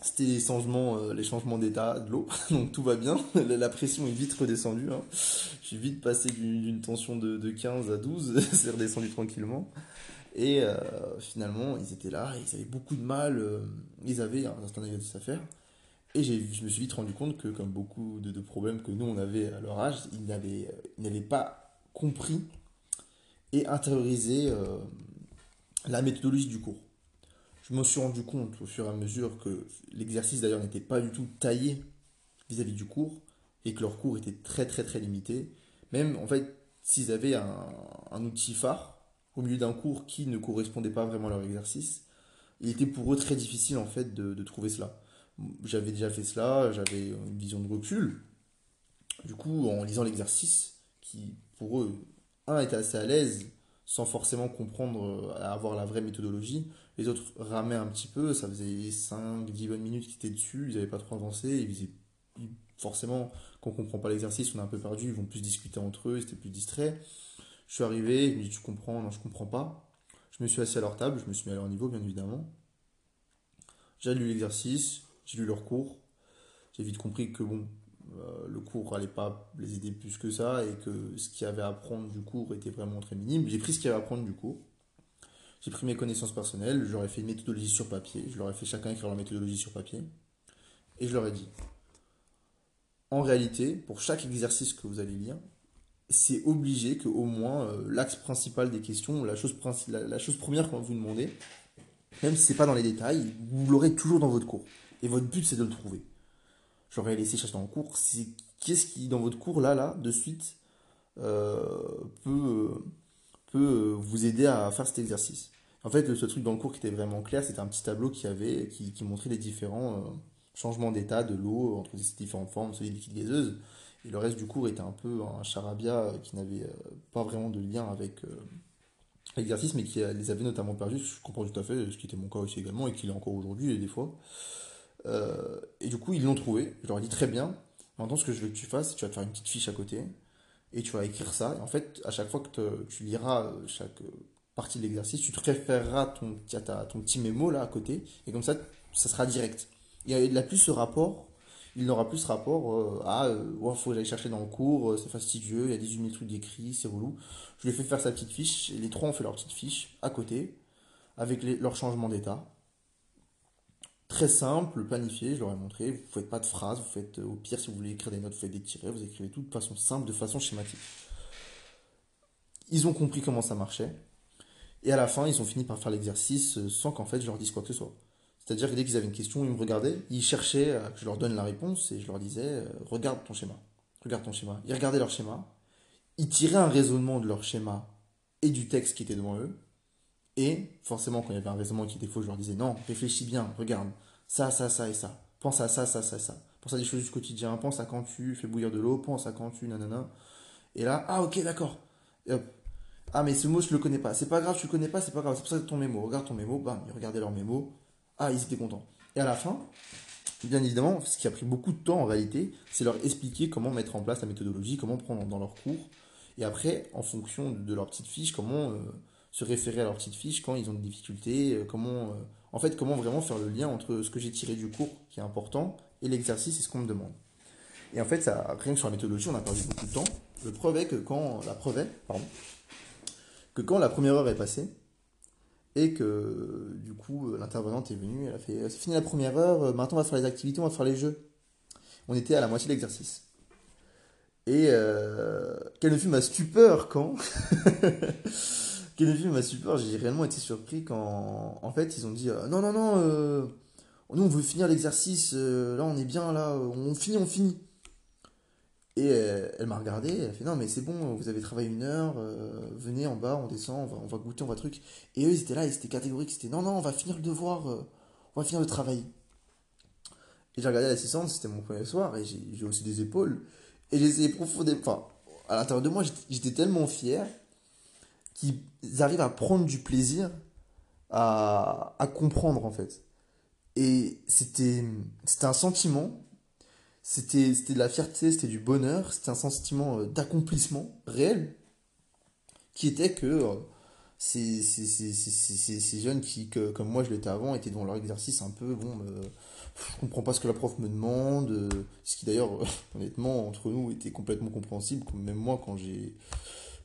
S1: c'était les changements, les changements d'état de l'eau, donc tout va bien. La pression est vite redescendue. Hein. Je suis vite passé d'une tension de, de, 15 à 12, c'est redescendu tranquillement. Et finalement, ils étaient là, ils avaient beaucoup de mal, ils avaient un certain négatif à faire. Et je me suis vite rendu compte que, comme beaucoup de, problèmes que nous, on avait à leur âge, ils n'avaient pas compris et intériorisé euh, la méthodologie du cours. Je me suis rendu compte au fur et à mesure que l'exercice d'ailleurs n'était pas du tout taillé vis-à-vis du cours et que leur cours était très très très limité. Même en fait, s'ils avaient un, outil phare au milieu d'un cours qui ne correspondait pas vraiment à leur exercice, il était pour eux très difficile en fait de trouver cela j'avais déjà fait cela, j'avais une vision de recul. Du coup, en lisant l'exercice, qui pour eux, un était assez à l'aise, sans forcément comprendre, euh, avoir la vraie méthodologie. Les autres ramaient un petit peu, ça faisait 5-10 bonnes minutes qu'ils étaient dessus, ils n'avaient pas trop avancé, ils forcément, quand on comprend pas l'exercice, on est un peu perdu, ils vont plus discuter entre eux, c'était plus distrait. Je suis arrivé, je me dis, tu comprends, non, je comprends pas. Je me suis assis à leur table, je me suis mis à leur niveau, bien évidemment. J'ai lu l'exercice, j'ai lu leur cours. J'ai vite compris que bon, euh, le cours n'allait pas les aider plus que ça et que ce qu'il y avait à apprendre du cours était vraiment très minime. J'ai pris ce qu'il y avait à apprendre du cours. J'ai pris mes connaissances personnelles, ai fait une méthodologie sur papier, je leur ai fait chacun écrire leur méthodologie sur papier. Et je leur ai dit, en réalité, pour chaque exercice que vous allez lire, c'est obligé qu'au moins euh, l'axe principal des questions, la chose, la, la chose première qu'on vous demander, même si c'est pas dans les détails, vous l'aurez toujours dans votre cours. Et votre but, c'est de le trouver. J'aurais laissé chercher dans le cours. C'est qu'est-ce qui, dans votre cours, là, là, de suite, euh, peut, peut vous aider à faire cet exercice? En fait, ce truc dans le cours qui était vraiment clair, c'était un petit tableau qui, avait, qui, montrait les différents euh, changements d'état de l'eau entre ces différentes formes, solide, liquide, gazeuse. Et le reste du cours était un peu un charabia qui n'avait euh, pas vraiment de lien avec l'exercice, mais qui les avait notamment perdus. Je comprends tout à fait, ce qui était mon cas aussi également, et qui l'est encore aujourd'hui, des fois. Euh, et du coup, ils l'ont trouvé. Je leur ai dit très bien. Maintenant, ce que je veux que tu fasses, c'est que tu vas te faire une petite fiche à côté et tu vas écrire ça. Et en fait, à chaque fois que tu liras euh, chaque euh, partie de l'exercice, tu te référeras ton, à ton petit mémo là à côté. Et comme ça, ça sera direct. Et il n'a plus ce rapport. Il n'aura plus ce rapport à il faut j'aille chercher dans le cours, c'est fastidieux, il y a 18 000 trucs d'écrit, c'est relou. Je lui ai fait faire sa petite fiche, et les trois ont fait leur petite fiche à côté, avec leur changement d'état. Très simple, planifié, je leur ai montré. Vous ne faites pas de phrases, vous faites, au pire, si vous voulez écrire des notes, vous faites des tirets, vous écrivez tout de façon simple, de façon schématique. Ils ont compris comment ça marchait. Et à la fin, ils ont fini par faire l'exercice euh, sans qu'en fait je leur dise quoi que ce soit. C'est-à-dire que dès qu'ils avaient une question, ils me regardaient, ils cherchaient que je leur donne la réponse et je leur disais euh, regarde ton schéma, regarde ton schéma. Ils regardaient leur schéma, ils tiraient un raisonnement de leur schéma et du texte qui était devant eux, et forcément, quand il y avait un raisonnement qui était faux, je leur disais non, réfléchis bien, regarde, ça, ça, ça et ça. Pense à ça, ça, ça, ça. Pense à des choses du quotidien, pense à quand tu fais bouillir de l'eau, pense à quand tu nanana. Et là, ah ok, d'accord. Ah mais ce mot, je le connais pas. C'est pas grave, tu le connais pas, c'est pas grave. C'est pour ça que ton mémo. Regarde ton mémo, bam, ils regardaient leur mémo. Ah, ils étaient contents. Et à la fin, bien évidemment, ce qui a pris beaucoup de temps en réalité, c'est leur expliquer comment mettre en place la méthodologie, comment prendre dans leur cours. Et après, en fonction de leur petite fiche, comment euh, se référer à leur petite fiche quand ils ont des difficultés, euh, comment, euh, en fait, comment vraiment faire le lien entre ce que j'ai tiré du cours, qui est important, et l'exercice et ce qu'on me demande. Et en fait, rien que sur la méthodologie, on a perdu beaucoup de temps. Le preuve est que quand la preuve est, pardon, que quand la première heure est passée, et que du coup l'intervenante est venue, elle a fait c'est fini la première heure, maintenant on va faire les activités, on va faire les jeux. On était à la moitié de l'exercice. Et euh, quelle fut ma stupeur quand (laughs) Quel est ma super J'ai réellement été surpris quand, en fait, ils ont dit euh, non, non, non, euh, nous on veut finir l'exercice, euh, là on est bien, là, on finit, on finit. Et elle m'a regardé, elle a fait non, mais c'est bon, vous avez travaillé une heure, venez en bas, on descend, on va, on va, goûter, on va truc. Et eux ils étaient là, ils étaient catégoriques, c'était non, non, on va finir le devoir, on va finir le travail. Et j'ai regardé l'assistante, c'était mon premier soir, et j'ai aussi des épaules. Et j'ai profondément. Enfin, à l'intérieur de moi, j'étais tellement fier arrivent à prendre du plaisir à, à comprendre en fait. Et c'était un sentiment, c'était de la fierté, c'était du bonheur, c'était un sentiment euh, d'accomplissement réel qui était que euh, ces, ces, ces, ces, jeunes qui, que, comme moi je l'étais avant, étaient dans leur exercice un peu, bon, euh, je comprends pas ce que la prof me demande, ce qui d'ailleurs, (laughs) honnêtement, entre nous, était complètement compréhensible, même moi quand j'ai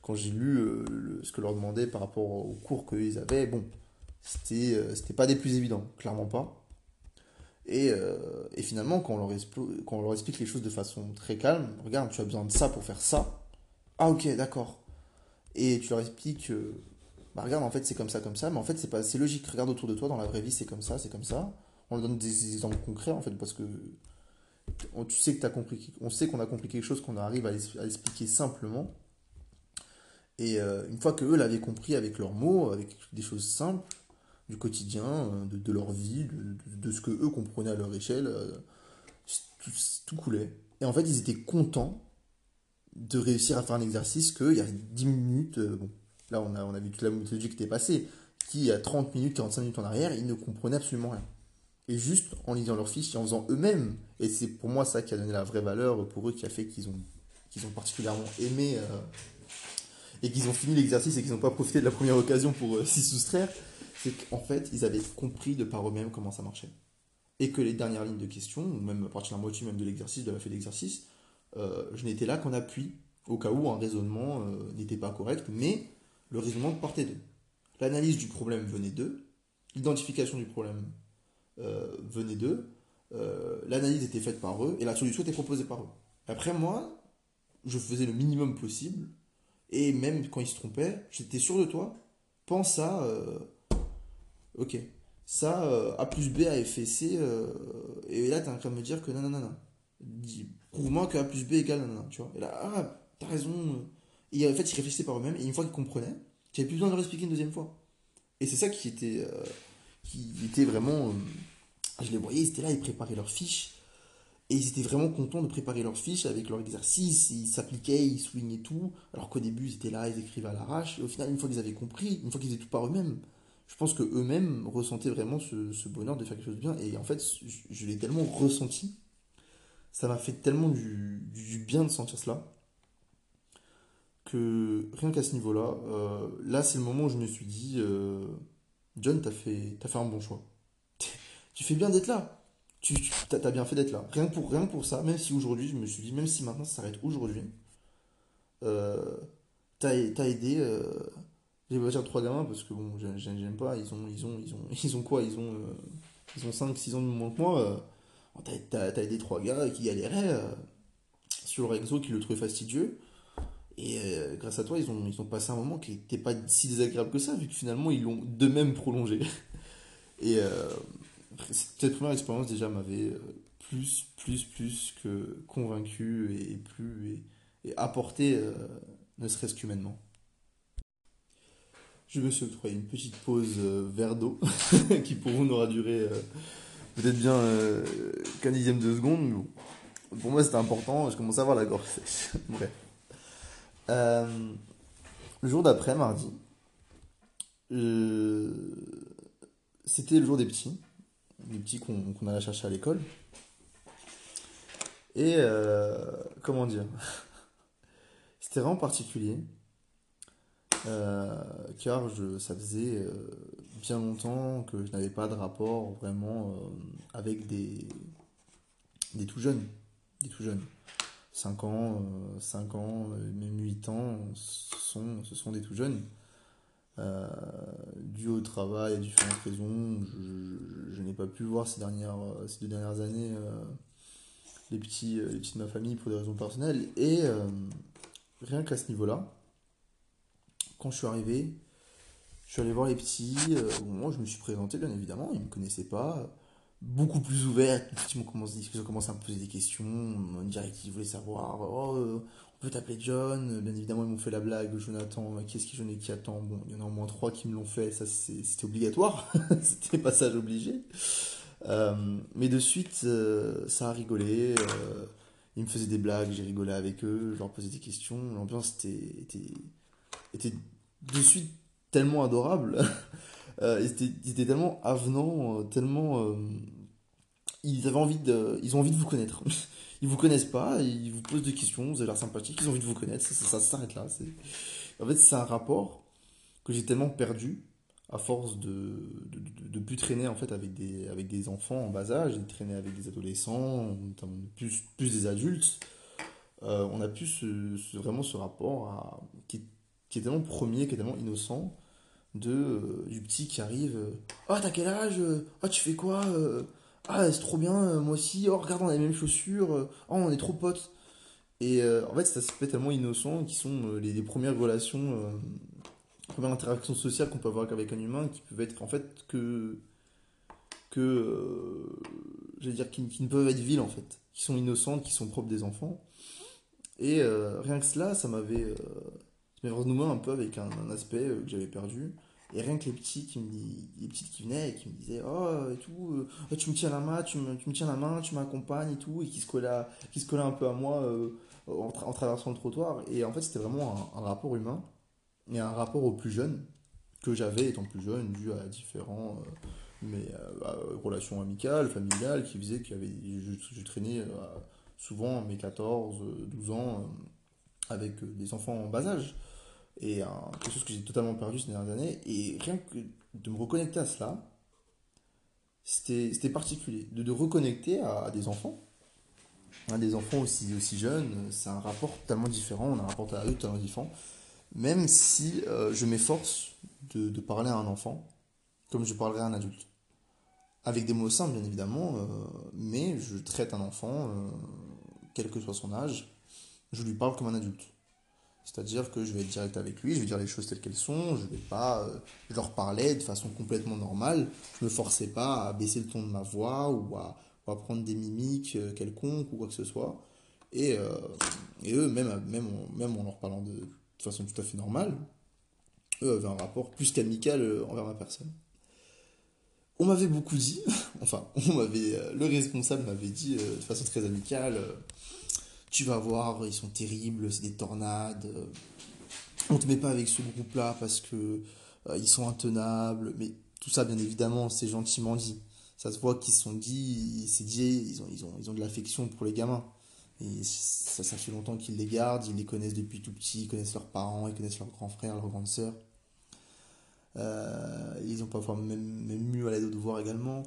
S1: quand j'ai lu euh, ce que leur demandait par rapport aux cours qu'ils avaient, bon, c'était euh, c'était pas des plus évidents, clairement pas. Et, euh, et finalement, quand on, leur on explique les choses de façon très calme, regarde, tu as besoin de ça pour faire ça. Ah ok, d'accord. Et tu leur expliques, bah regarde, en fait c'est comme ça, comme ça, mais en fait c'est pas, c'est logique. Regarde autour de toi, dans la vraie vie c'est comme ça, c'est comme ça. On leur donne des exemples concrets en fait parce que tu sais que compris, on sait qu'on a compris quelque chose, qu'on arrive à l'expliquer simplement. Et euh, une fois qu'eux l'avaient compris avec leurs mots, avec des choses simples du quotidien, euh, de, leur vie, de, ce que eux comprenaient à leur échelle, euh, tout, coulait. Et en fait, ils étaient contents de réussir à faire un exercice qu'il y a 10 minutes, là on a, vu toute la méthodologie qui était passée, qui a 30 minutes, 45 minutes en arrière, ils ne comprenaient absolument rien. Et juste en lisant leur fiche et en faisant eux-mêmes, et c'est pour moi ça qui a donné la vraie valeur pour eux, qui a fait qu'ils ont, qu'ils ont particulièrement aimé et qu'ils ont fini l'exercice et qu'ils n'ont pas profité de la première occasion pour euh, s'y soustraire, c'est qu'en fait, ils avaient compris de par eux-mêmes comment ça marchait. Et que les dernières lignes de questions, ou même à partir de la moitié même de l'exercice, de la fait d'exercice, euh, je n'étais là qu'en appui, au cas où un raisonnement euh, n'était pas correct, mais le raisonnement partait d'eux. L'analyse du problème venait d'eux, l'identification du problème venait d'eux, l'analyse était faite par eux, et la solution était proposée par eux. Après, moi, je faisais le minimum possible Et même quand il se trompait, j'étais sûr de toi. Pense à. euh, ok. Ça, euh, A plus B a fait C. euh, et là, t'es en train de me dire que non, non, non, non. Prouve-moi que A plus B égale non, non, tu vois. Et là, ah, t'as raison. Et en fait, ils réfléchissaient par eux-mêmes. Et une fois qu'ils comprenaient, j'avais plus besoin de leur expliquer une deuxième fois. Et c'est ça qui était, qui était vraiment. je les voyais, ils étaient là, ils préparaient leurs fiches. Et ils étaient vraiment contents de préparer leurs fiches avec leurs exercices. Ils s'appliquaient, ils soulignaient tout. Alors qu'au début, ils étaient là, ils écrivaient à l'arrache. Et au final, une fois qu'ils avaient compris, une fois qu'ils étaient tout par eux-mêmes, je pense que eux-mêmes ressentaient vraiment ce, ce bonheur de faire quelque chose de bien. Et en fait, je, l'ai tellement ressenti. Ça m'a fait tellement du, du bien de sentir cela. Que rien qu'à ce niveau-là, euh, là, c'est le moment où je me suis dit euh, John, t'as fait, t'as fait un bon choix. (laughs) Tu fais bien d'être là. Tu, t'as bien fait d'être là. Rien pour, rien pour ça, même si aujourd'hui, je me suis dit, même si maintenant ça s'arrête aujourd'hui, euh, t'as, aidé. Euh, vais pas dire trois gamins parce que bon, j'ai- j'ai- j'aime pas. Ils ont, ils ont, ils ont, (laughs) ils ont quoi? Ils ont, euh, ils ont 5-6 ans de moins que moi. euh, t'as, aidé trois gars qui galéraient euh, sur le Rexo, qui le trouvaient fastidieux. Et grâce à toi, ils ont, ils ont passé un moment qui n'était pas si désagréable que ça, vu que finalement, ils l'ont d'eux-mêmes prolongé. (laughs) Et euh, cette première expérience déjà m'avait euh, plus, plus, plus que convaincu et plus et, apporté, euh, ne serait-ce qu'humainement. Je me suis octroyé une petite pause euh, verre d'eau (laughs) qui pour vous n'aura duré euh, peut-être bien qu'un dixième de seconde, mais bon. Pour moi c'était important, je commençais à avoir la gorge sèche. (laughs) Bref. Le jour d'après, mardi, c'était le jour des petits, les petits qu'on allait chercher à l'école. Et euh, comment dire? (laughs) C'était vraiment particulier. euh, car je, ça faisait euh, bien longtemps que je n'avais pas de rapport vraiment avec des, des tout jeunes. Des tout jeunes. 5 ans, euh, 5 ans, même 8 ans, sont, ce sont des tout jeunes. Euh, dû au travail, à différentes raisons, je, n'ai pas pu voir ces, dernières, euh, ces deux dernières années euh, les, petits, les petits de ma famille pour des raisons personnelles. Et rien qu'à ce niveau-là, quand je suis arrivé, je suis allé voir les petits. au moment où je me suis présenté, bien évidemment, ils ne me connaissaient pas. Beaucoup plus petits m'ont commencé, ils ont commencé à me poser des questions, on dirait qu'ils voulaient savoir, oh, on peut t'appeler John, bien évidemment ils m'ont fait la blague, Jonathan, qui est-ce qui John et qui attend? Bon, il y en a au moins trois qui me l'ont fait, ça c'était obligatoire, (laughs) c'était passage obligé. Euh, mais de suite, euh, ça a rigolé, euh, ils me faisaient des blagues, j'ai rigolé avec eux, je leur posais des questions, l'ambiance était, était, de suite tellement adorable, (laughs) Euh, ils, étaient, ils étaient tellement avenants, euh, tellement... ils avaient envie de, ils ont envie de vous connaître. (laughs) Ils vous connaissent pas, ils vous posent des questions, vous avez l'air sympathique, ils ont envie de vous connaître, ça, s'arrête là. En fait, c'est un rapport que j'ai tellement perdu à force de, de, plus traîner en fait avec des, avec des enfants en bas âge de traîner avec des adolescents, plus, plus des adultes. Euh, on a plus ce, vraiment ce rapport à, qui, est, qui est tellement premier, qui est tellement innocent, de, euh, du petit qui arrive. euh, Ah, t'as quel âge? Ah, tu fais quoi? Ah, c'est trop bien, euh, moi aussi. Oh, regarde, on a les mêmes chaussures. euh, Oh, on est trop potes. Et euh, en fait, c'est aspect tellement innocent qui sont les, les premières relations, euh, premières interactions sociales qu'on peut avoir avec un humain qui peuvent être en fait que. que. euh, j'allais dire, qui, qui ne peuvent être viles en fait. Qui sont innocentes, qui sont propres des enfants. Et rien que cela, ça m'avait. ça m'avait renoué un peu avec un, aspect que j'avais perdu. Et rien que les petits qui me les petites qui venaient et qui me disaient oh et tout euh, tu me tiens la main tu me, tu me tiens la main tu m'accompagnes et tout et qui se collaient qui se collaient un peu à moi euh, en, tra- en traversant le trottoir. Et en fait c'était vraiment un, rapport humain et un rapport aux plus jeunes que j'avais étant plus jeune dû à différents euh, mais à- relations amicales familiales qui faisaient que je, je traînais souvent mes 14 euh, 12 ans avec des enfants en bas âge et euh, quelque chose que j'ai totalement perdu ces dernières années. Et rien que de me reconnecter à cela, c'était particulier. De, de reconnecter à, des enfants, à des enfants aussi, aussi jeunes, c'est un rapport totalement différent, on a un rapport à eux totalement différent. Même si euh, je m'efforce de, de parler à un enfant comme je parlerais à un adulte. Avec des mots simples, bien évidemment, euh, mais je traite un enfant, quel que soit son âge, je lui parle comme un adulte. C'est-à-dire que je vais être direct avec lui, je vais dire les choses telles qu'elles sont, je vais pas, euh, leur parlais de façon complètement normale, je me forçais pas à baisser le ton de ma voix ou à, prendre des mimiques euh, quelconques ou quoi que ce soit. Et, euh, eux, même, même, en, leur parlant de, façon tout à fait normale, eux avaient un rapport plus qu'amical envers ma personne. On m'avait beaucoup dit, (laughs) enfin, on m'avait, le responsable m'avait dit de façon très amicale, tu vas voir, ils sont terribles, c'est des tornades, on te met pas avec ce groupe-là parce que euh, ils sont intenables, mais tout ça, bien évidemment, c'est gentiment dit. Ça se voit qu'ils se sont dit, c'est dit, ils ont, ils ont, ils ont de l'affection pour les gamins. Et ça, ça fait longtemps qu'ils les gardent, ils les connaissent depuis tout petit, ils connaissent leurs parents, ils connaissent leurs grands frères, leurs grandes sœurs. Euh, ils ont parfois même, même mieux à l'aide aux devoirs également.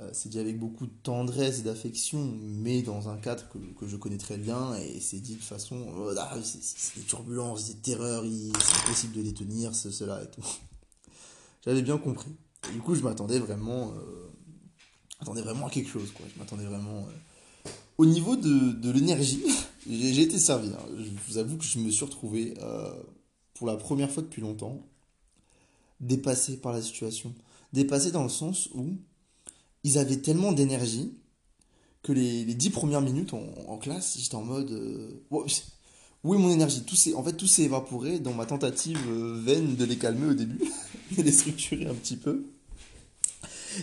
S1: Euh, c'est dit avec beaucoup de tendresse et d'affection, mais dans un cadre que, que je connais très bien, et c'est dit de façon, ah, c'est des turbulences, des terreurs, c'est impossible de les tenir, ce, cela et tout. (laughs) J'avais bien compris. Du coup, je m'attendais vraiment, euh, vraiment à quelque chose, quoi. Je m'attendais vraiment. euh, Au niveau de, de l'énergie, (laughs) j'ai j'ai été servi. hein. Je vous avoue que je me suis retrouvé, euh, pour la première fois depuis longtemps, dépassé par la situation. Dépassé dans le sens où ils avaient tellement d'énergie que les, les dix premières minutes en, classe, j'étais en mode euh, où est mon énergie? Tout en fait, tout s'est évaporé dans ma tentative euh, vaine de les calmer au début, (laughs) de les structurer un petit peu.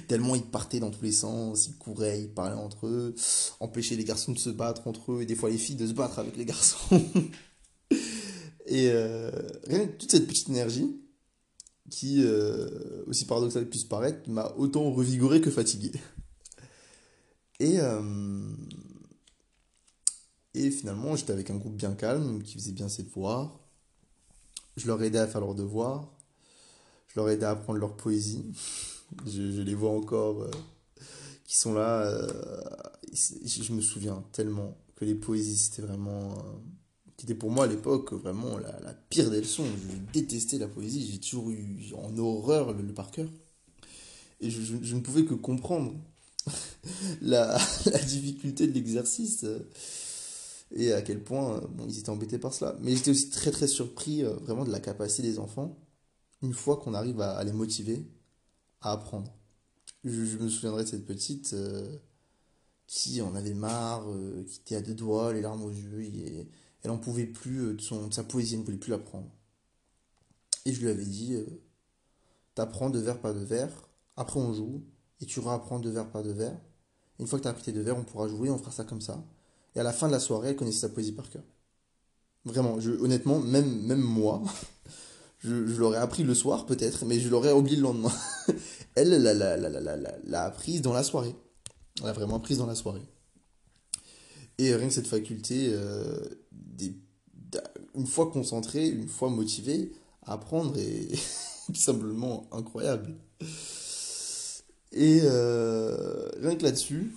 S1: Tellement ils partaient dans tous les sens, ils couraient, ils parlaient entre eux, empêchaient les garçons de se battre entre eux, et des fois les filles de se battre avec les garçons. (laughs) Et euh, toute cette petite énergie, qui, euh, aussi paradoxal puisse paraître, m'a autant revigoré que fatigué. Et, euh, et finalement, j'étais avec un groupe bien calme, qui faisait bien ses devoirs. Je leur aidais à faire leurs devoirs. Je leur aidais à apprendre leur poésie. (laughs) Je, les vois encore, euh, qui sont là. je me souviens tellement que les poésies, c'était vraiment... qui était pour moi à l'époque vraiment la, la pire des leçons. Je détestais la poésie, j'ai toujours eu en horreur le, le par cœur. Et je, ne pouvais que comprendre (laughs) la, difficulté de l'exercice euh, et à quel point euh, bon, ils étaient embêtés par cela. Mais j'étais aussi très très surpris euh, vraiment de la capacité des enfants, une fois qu'on arrive à, les motiver à apprendre. Je, me souviendrai de cette petite qui en avait marre, qui était à deux doigts, les larmes aux yeux, elle en pouvait plus euh, de, son, de sa poésie, elle ne voulait plus l'apprendre. Et je lui avais dit, euh, t'apprends de vers par de vers, après on joue, et tu réapprends de vers par de vers. Une fois que t'as appris tes deux vers, on pourra jouer, on fera ça comme ça. Et à la fin de la soirée, elle connaissait sa poésie par cœur. Vraiment, honnêtement, même, même moi, (laughs) je, l'aurais appris le soir peut-être, mais je l'aurais oublié le lendemain. (laughs) Elle l'a- l'a- l'a- l'a apprise dans la soirée. Elle l'a vraiment apprise dans la soirée. Et rien que cette faculté, euh, une fois concentré, une fois motivé, apprendre est (laughs) tout simplement incroyable. Et euh, rien que là-dessus,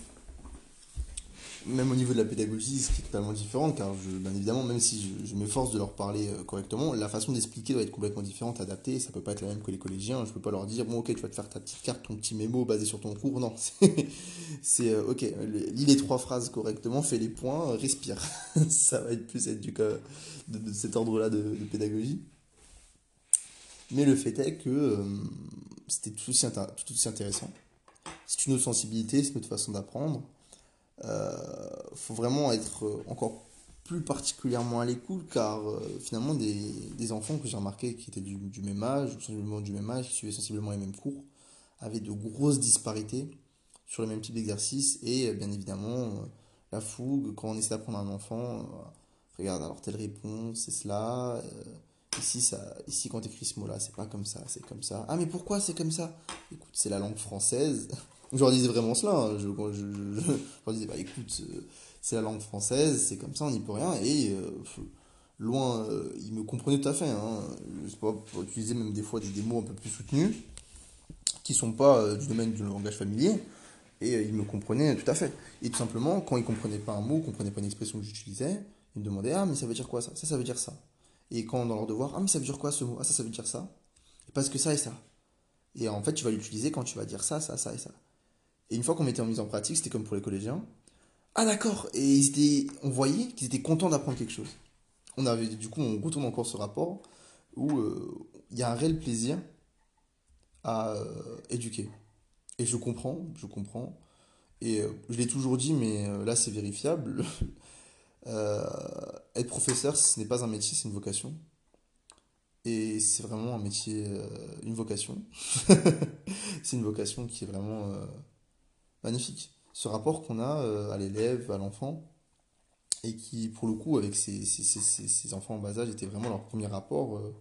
S1: même au niveau de la pédagogie, ce qui est totalement différent, car bien évidemment, même si je, m'efforce de leur parler euh, correctement, la façon d'expliquer doit être complètement différente, adaptée, ça peut pas être la même que les collégiens, je peux pas leur dire, bon ok, tu vas te faire ta petite carte, ton petit mémo basé sur ton cours, non, (laughs) c'est, euh, ok, lis les trois phrases correctement, fais les points, respire, (laughs) ça va être plus être du de, cet ordre-là de, de pédagogie. Mais le fait est que euh, c'était tout aussi, tout aussi intéressant. C'est une autre sensibilité, c'est une autre façon d'apprendre. Euh, faut vraiment être euh, encore plus particulièrement à l'écoute car euh, finalement des, des enfants que j'ai remarqué qui étaient du, du même âge sensiblement du même âge, qui suivaient sensiblement les mêmes cours, avaient de grosses disparités sur le même type d'exercice et bien évidemment la fougue quand on essaie d'apprendre un enfant, regarde alors telle réponse, c'est cela, ici ça, ici quand écris ce mot-là c'est pas comme ça, c'est comme ça. Ah mais pourquoi c'est comme ça? Écoute, c'est la langue française. Je leur disais vraiment cela. hein. Je, leur disais, bah écoute, euh, c'est la langue française, c'est comme ça, on n'y peut rien. Et euh, loin, euh, ils me comprenaient tout à fait. Hein. Je sais pas, pour utiliser même des fois des, mots un peu plus soutenus, qui sont pas du domaine du langage familier. Et ils me comprenaient tout à fait. Et tout simplement, quand ils comprenaient pas un mot, comprenaient pas une expression que j'utilisais, ils me demandaient, ah mais ça veut dire quoi ça? Ça, ça veut dire ça. Et quand dans leur devoir, ah mais ça veut dire quoi ce mot? Ah ça, ça veut dire ça. Et parce que ça et ça. Et en fait, tu vas l'utiliser quand tu vas dire ça, ça, ça et ça. Et une fois qu'on mettait en mise en pratique, c'était comme pour les collégiens. Ah d'accord, et ils étaient, on voyait qu'ils étaient contents d'apprendre quelque chose. on avait, du coup, on retourne encore ce rapport où euh, il y a un réel plaisir à euh, éduquer. Et je comprends, je comprends. Et euh, je l'ai toujours dit, mais là c'est vérifiable. (laughs) être professeur, ce n'est pas un métier, c'est une vocation. Et c'est vraiment un métier, une vocation. (laughs) c'est une vocation qui est vraiment magnifique. Ce rapport qu'on a à l'élève, à l'enfant, et qui, pour le coup, avec ces, enfants en bas âge, était vraiment leur premier rapport, euh,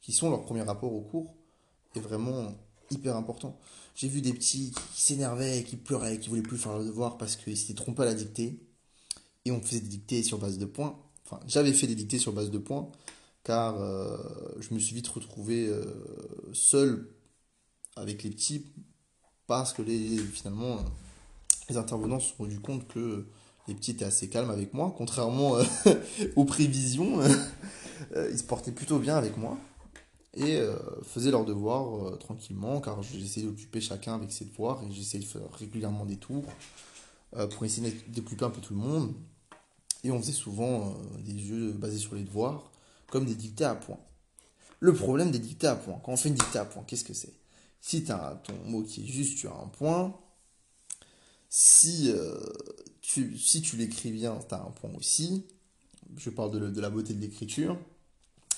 S1: qui sont leur premier rapport au cours, est vraiment hyper important. J'ai vu des petits qui s'énervaient, qui pleuraient, qui voulaient plus faire le devoir parce qu'ils s'étaient trompés à la dictée, et on faisait des dictées sur base de points. Enfin, j'avais fait des dictées sur base de points, car euh, je me suis vite retrouvé euh, seul avec les petits, parce que les, finalement, les intervenants se sont rendus compte que les petits étaient assez calmes avec moi, contrairement euh, (laughs) aux prévisions. (laughs) Euh, ils se portaient plutôt bien avec moi et euh, faisaient leurs devoirs tranquillement, car j'essayais d'occuper chacun avec ses devoirs et j'essayais de faire régulièrement des tours pour essayer d'occuper un peu tout le monde. Et on faisait souvent des jeux basés sur les devoirs, comme des dictées à points. Le problème des dictées à points, quand on fait une dictée à points, qu'est-ce que c'est? Si tu as ton mot qui est juste, tu as un point. Si si tu l'écris bien, tu as un point aussi. Je parle de, la beauté de l'écriture.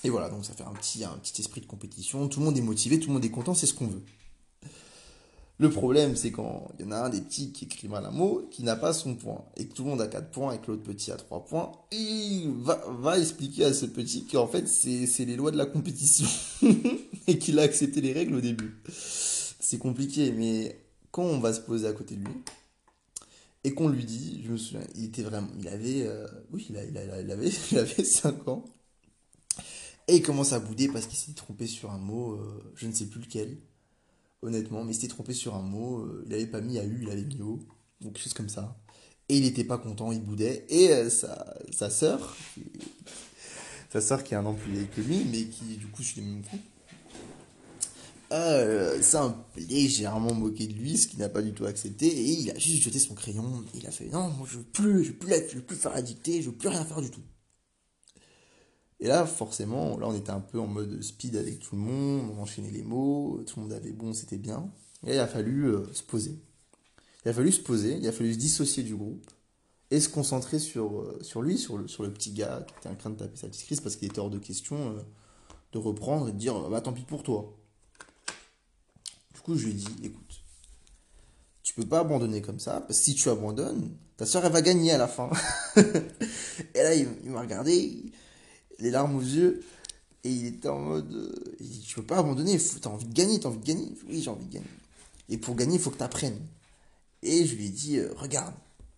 S1: Et voilà, donc ça fait un petit, un petit esprit de compétition. Tout le monde est motivé, tout le monde est content, c'est ce qu'on veut. Le problème, c'est quand il y en a un des petits qui écrit mal un mot, qui n'a pas son point, et que tout le monde a 4 points et que l'autre petit a 3 points, il va, va expliquer à ce petit qu'en fait, c'est les lois de la compétition, (laughs) (laughs) et qu'il a accepté les règles au début. C'est compliqué, mais quand on va se poser à côté de lui, et qu'on lui dit, je me souviens, il était vraiment, il avait, euh, oui, il, avait, il avait (laughs) 5 ans, et il commence à bouder parce qu'il s'est trompé sur un mot, euh, je ne sais plus lequel, honnêtement, mais il s'était trompé sur un mot, euh, il n'avait pas mis AU, il avait mis O, donc quelque chose comme ça, et il n'était pas content, il boudait, et sa, sa sœur, sa sœur qui est un an plus vieille que lui, mais qui du coup suit les mêmes coups, euh, un légèrement moqué de lui, ce qu'il n'a pas du tout accepté, et il a juste jeté son crayon, il a fait non, moi je veux plus, je veux plus, je veux plus faire la dictée, je veux plus rien faire du tout. Et là, forcément, là on était un peu en mode speed avec tout le monde, on enchaînait les mots, tout le monde avait bon, c'était bien. Et il a fallu euh, se poser. Il a fallu se poser, il a fallu se dissocier du groupe et se concentrer sur, euh, sur lui, sur le, sur le petit gars qui était en train de taper sa petite crise parce qu'il était hors de question euh, de reprendre et de dire bah tant pis pour toi coup, je lui ai dit, écoute, tu peux pas abandonner comme ça, parce que si tu abandonnes, ta soeur, elle va gagner à la fin. (laughs) et là, il, m'a regardé, les larmes aux yeux, et il était en mode, euh, il tu peux pas abandonner, t'as envie de gagner, t'as envie de gagner. Oui, j'ai envie de gagner. Et pour gagner, il faut que tu apprennes. Et je lui ai dit, euh, regarde,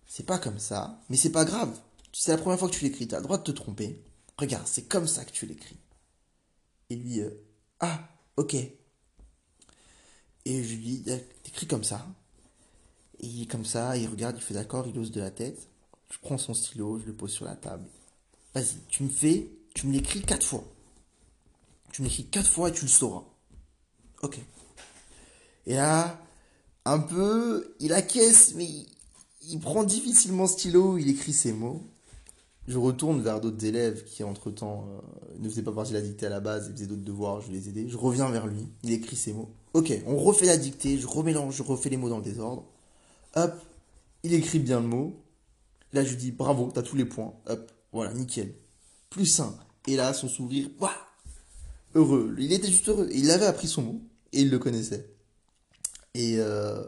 S1: c'est pas comme ça, mais c'est pas grave. C'est la première fois que tu l'écris, tu as le droit de te tromper. Regarde, c'est comme ça que tu l'écris. Et lui, euh, ah, ok. Et je lui dis, t'écris comme ça. Et il est comme ça, il regarde, il fait d'accord, il ose de la tête. Je prends son stylo, je le pose sur la table. Vas-y, tu me fais, tu me l'écris quatre fois. Tu me l'écris quatre fois et tu le sauras. Ok. Et là, un peu, il acquiesce, mais il, prend difficilement le stylo, il écrit ses mots. Je retourne vers d'autres élèves qui, entre-temps, euh, ne faisaient pas partie de la dictée à la base et faisaient d'autres devoirs, je les aidais. Je reviens vers lui, il écrit ses mots. Ok, on refait la dictée, je remélange, je refais les mots dans le désordre. Hop, il écrit bien le mot. Là, je lui dis bravo, t'as tous les points. Hop, voilà, nickel. Plus sain. Et là, son sourire, waouh, heureux. Il était juste heureux. Il avait appris son mot et il le connaissait. Et euh,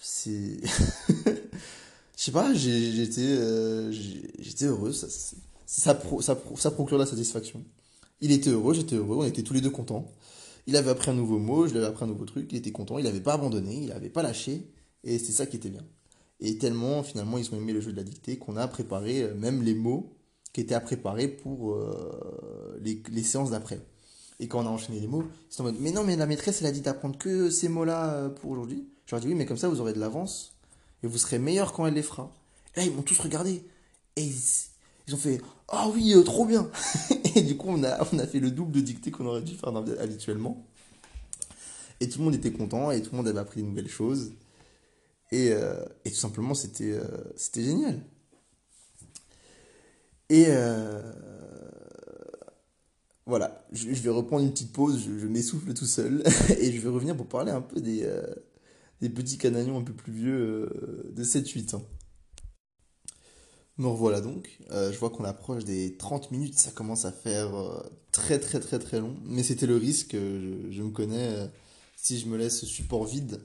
S1: c'est, (laughs) je sais pas, j'étais, euh, heureux. Ça, ça, ça procure la satisfaction. Il était heureux, j'étais heureux, on était tous les deux contents. Il avait appris un nouveau mot, je lui avais appris un nouveau truc, il était content, il n'avait pas abandonné, il n'avait pas lâché, et c'est ça qui était bien. Et tellement, finalement, ils ont aimé le jeu de la dictée qu'on a préparé euh, même les mots qui étaient à préparer pour euh, les, séances d'après. Et quand on a enchaîné les mots, c'est en mode Mais non, mais la maîtresse, elle a dit d'apprendre que ces mots-là euh, pour aujourd'hui. Je leur ai dit Oui, mais comme ça, vous aurez de l'avance et vous serez meilleur quand elle les fera. Et là, ils m'ont tous regardé. Et ont fait Ah oui, trop bien (laughs) Et du coup, on a, fait le double de dictée qu'on aurait dû faire habituellement. Et tout le monde était content et tout le monde avait appris de nouvelles choses. Et, euh, et tout simplement, c'était euh, génial. Et euh, voilà, je, vais reprendre une petite pause, je, m'essouffle tout seul, (laughs) et je vais revenir pour parler un peu des, euh, petits canaillons un peu plus vieux euh, de 7-8 ans. Me revoilà donc, Euh, je vois qu'on approche des 30 minutes, ça commence à faire euh, très très très très long, mais c'était le risque, euh, je, me connais, si je me laisse support vide,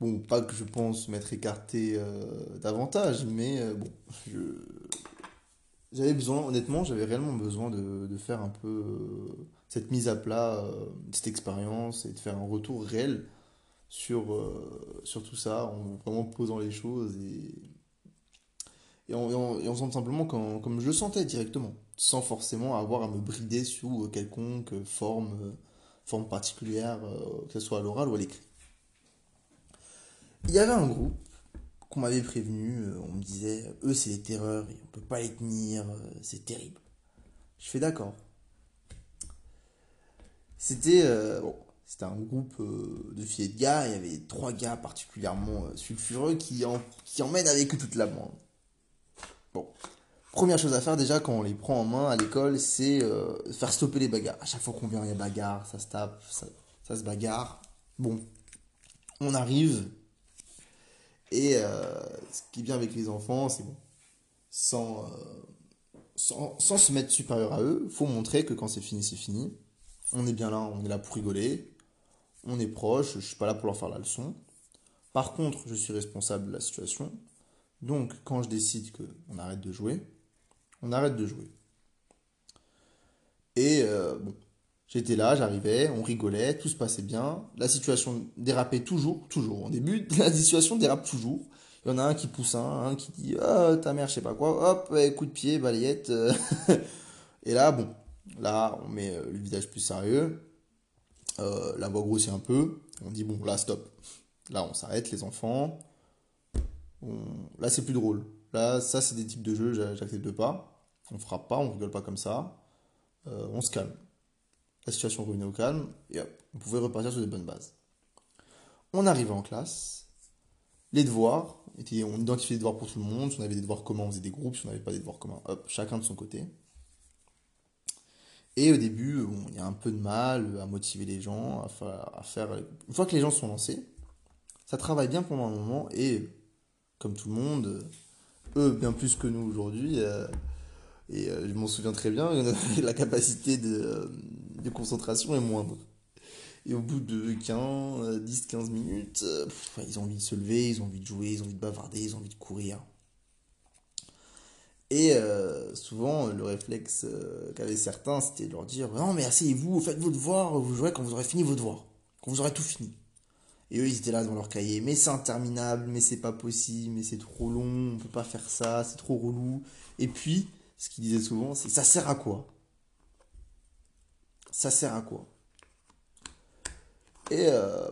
S1: bon, pas que je pense m'être écarté davantage, mais bon, je, j'avais besoin, honnêtement, j'avais réellement besoin de, de faire un peu cette mise à plat, cette expérience, et de faire un retour réel sur, sur tout ça, en vraiment posant les choses et et en, et simplement comme, je le sentais directement, sans forcément avoir à me brider sous quelconque forme, euh, forme particulière, euh, que ce soit à l'oral ou à l'écrit. Il y avait un groupe qu'on m'avait prévenu, euh, on me disait, eux c'est les terreurs, et on peut pas les tenir, euh, c'est terrible. Je fais d'accord. C'était euh, c'était un groupe euh, de filles et de gars, il y avait trois gars particulièrement euh, sulfureux qui, en, qui emmènent avec eux toute la bande. Bon, première chose à faire déjà quand on les prend en main à l'école, c'est euh, faire stopper les bagarres. À chaque fois qu'on vient, il y a bagarre, ça se tape, ça, se bagarre. Bon, on arrive et euh, ce qui est bien avec les enfants, c'est bon, sans, euh, sans, sans se mettre supérieur à eux, faut montrer que quand c'est fini, c'est fini. On est bien là, on est là pour rigoler, on est proche, je suis pas là pour leur faire la leçon. Par contre, je suis responsable de la situation. Donc, quand je décide que on arrête de jouer, on arrête de jouer. Et euh, bon, j'étais là, j'arrivais, on rigolait, tout se passait bien. La situation dérapait toujours, toujours. Au début, (laughs) la situation dérape toujours. Il y en a un qui pousse un, un qui dit Ah, ta mère, je sais pas quoi, hop, eh, coup de pied, balayette. (laughs) Et là, bon, là, on met euh, le visage plus sérieux, euh, la voix grossit un peu, on dit Bon, là, stop. Là, on s'arrête, les enfants. Là, c'est plus drôle. Là, ça, c'est des types de jeux, j'a- j'accepte pas. On frappe pas, on rigole pas comme ça. Euh, on se calme. La situation revenait au calme et hop, on pouvait repartir sur des bonnes bases. On arrivait en classe. Les devoirs, étaient, on identifiait les devoirs pour tout le monde. Si on avait des devoirs communs, on faisait des groupes. Si on n'avait pas des devoirs communs, hop, chacun de son côté. Et au début, il y a un peu de mal à motiver les gens, à faire, à. Une fois que les gens sont lancés, ça travaille bien pendant un moment et, comme tout le monde, eux bien plus que nous aujourd'hui, euh, et euh, je m'en souviens très bien, (laughs) la capacité de, euh, de concentration est moindre. Et au bout de 15, 10-15 minutes, euh, pff, ils ont envie de se lever, ils ont envie de jouer, ils ont envie de bavarder, ils ont envie de courir. Et euh, souvent, le réflexe euh, qu'avaient certains, c'était de leur dire Non, mais asseyez-vous, faites vos devoirs, vous jouerez quand vous aurez fini vos devoirs, quand vous aurez tout fini. Et eux, ils étaient là dans leur cahier Mais c'est interminable, mais c'est pas possible, mais c'est trop long, on peut pas faire ça, c'est trop relou. Et puis, ce qu'ils disaient souvent, c'est Ça sert à quoi? Ça sert à quoi? Et euh,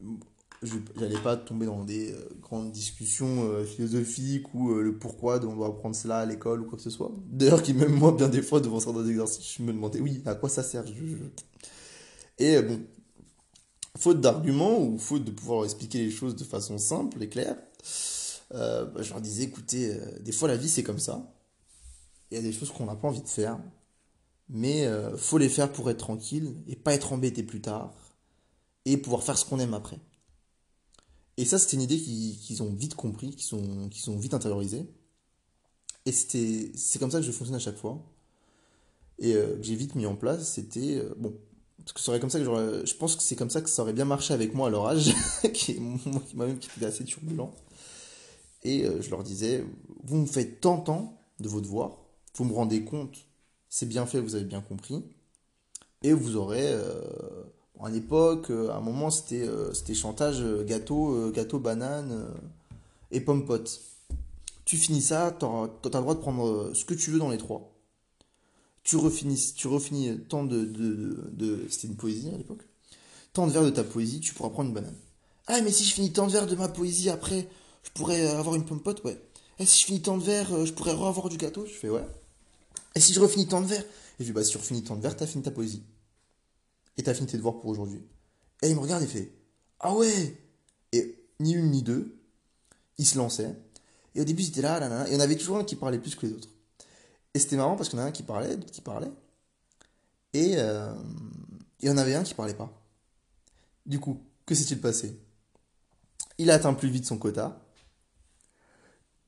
S1: bon, j'allais pas tomber dans des euh, grandes discussions euh, philosophiques ou euh, le pourquoi de on doit apprendre cela à l'école ou quoi que ce soit. D'ailleurs, qui même moi, bien des fois, devant certains exercices, je me demandais, oui, à quoi ça sert? Et bon, faute d'arguments ou faute de pouvoir expliquer les choses de façon simple et claire, euh, bah, je leur disais, écoutez, euh, des fois la vie c'est comme ça. Il y a des choses qu'on n'a pas envie de faire, mais euh, faut les faire pour être tranquille et pas être embêté plus tard et pouvoir faire ce qu'on aime après. Et ça, c'était une idée qu'ils ont vite compris, qu'ils ont vite intériorisé. Et c'était, c'est comme ça que je fonctionne à chaque fois. Et euh, que j'ai vite mis en place, c'était, euh, bon, parce que serait comme ça que j'aurais, je pense que c'est comme ça que ça aurait bien marché avec moi à leur âge, qui moi-même qui était assez turbulent. Et euh, je leur disais, vous me faites tant, tant de vos devoirs, vous me rendez compte, c'est bien fait, vous avez bien compris, et vous aurez, euh, à l'époque, euh, à un moment, c'était euh, c'était chantage euh, gâteau, euh, gâteau, banane euh, et pomme pote. Tu finis ça, t'auras- t'as le droit de prendre euh, ce que tu veux dans les trois. Tu refinis, tant de, c'était une poésie à l'époque, tant de vers de ta poésie, tu pourras prendre une banane. Ah, mais si je finis tant de vers de ma poésie après, je pourrais avoir une pomme pote, ouais. Et si je finis tant de vers, euh, je pourrais avoir du gâteau, je fais ouais. Et si je refinis tant de vers, et je dis bah si tu refinis tant de vers, t'as fini ta poésie. Et t'as fini tes devoirs pour aujourd'hui. Et il me regarde et fait Ah ouais Et ni une ni deux, il se lançait. Et au début, c'était là, là, là, et on avait toujours un qui parlait plus que les autres. Et c'était marrant parce qu'il y en a un qui parlait, d'autres qui parlaient. Et euh, il y en avait un qui parlait pas. Du coup, que s'est-il passé? Il a atteint plus vite son quota.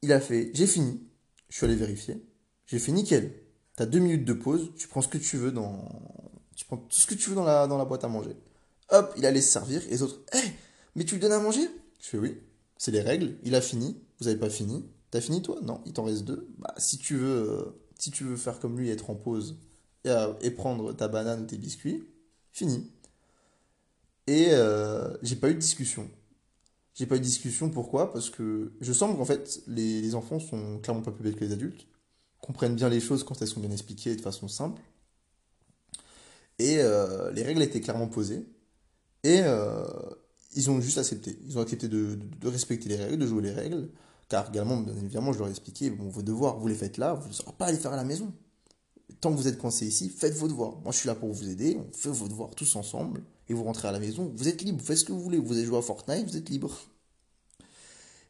S1: Il a fait J'ai fini. Je suis allé vérifier. J'ai fait nickel. T'as deux minutes de pause. Tu prends ce que tu veux dans. Tu prends tout ce que tu veux dans la, boîte à manger. Hop, il allait se servir. Et les autres Hé, mais tu lui donnes à manger? Je fais Oui. C'est les règles. Il a fini. Vous avez pas fini. T'as fini toi? Non, il t'en reste deux. Bah, si tu veux, euh, si tu veux faire comme lui, être en pause et, euh, prendre ta banane ou tes biscuits, fini. Et euh, j'ai pas eu de discussion. J'ai pas eu de discussion, pourquoi? Parce que je sens qu'en fait, les, enfants sont clairement pas plus bêtes que les adultes, comprennent bien les choses quand elles sont bien expliquées de façon simple. Et euh, les règles étaient clairement posées. Et ils ont juste accepté. Ils ont accepté de respecter les règles, de jouer les règles. Car également, évidemment, je leur ai expliqué, vos devoirs, vous les faites là, vous ne saurez pas à les faire à la maison. Tant que vous êtes coincé ici, faites vos devoirs. Moi, je suis là pour vous aider, on fait vos devoirs tous ensemble, et vous rentrez à la maison, vous êtes libre, vous faites ce que vous voulez. Vous avez joué à Fortnite, vous êtes libre.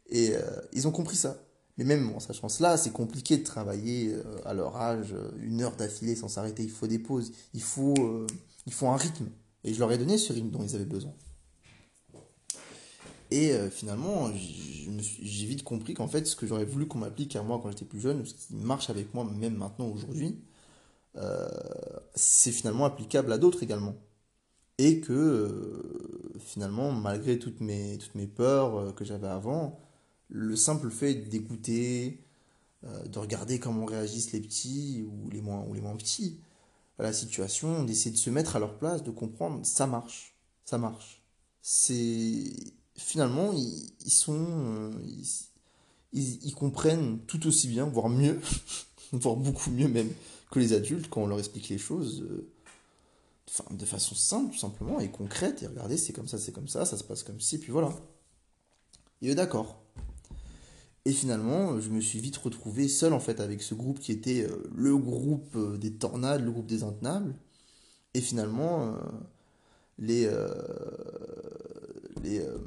S1: Et euh, ils ont compris ça. Mais même en sachant cela, c'est compliqué de travailler euh, à leur âge euh, une heure d'affilée sans s'arrêter. Il faut des pauses, il faut, il faut un rythme. Et je leur ai donné ce rythme dont ils avaient besoin. Et euh, finalement, j'ai vite compris qu'en fait, ce que j'aurais voulu qu'on m'applique à moi quand j'étais plus jeune, ce qui marche avec moi même maintenant aujourd'hui, euh, c'est finalement applicable à d'autres également. Et que euh, finalement, malgré toutes mes, toutes mes peurs que j'avais avant, le simple fait d'écouter, de regarder comment réagissent les petits ou les moins, ou les moins petits à la situation, d'essayer de se mettre à leur place, de comprendre, ça marche, ça marche. C'est finalement ils, sont, euh, ils, comprennent tout aussi bien, voire mieux, (laughs) voire beaucoup mieux même que les adultes quand on leur explique les choses. euh, de façon simple, tout simplement, et concrète, et regardez, c'est comme ça, c'est comme ça, ça se passe comme ci, et puis voilà. Et eux, d'accord. Et finalement, je me suis vite retrouvé seul, en fait, avec ce groupe qui était euh, le groupe euh, des tornades, le groupe des intenables. Et finalement, les, les, euh,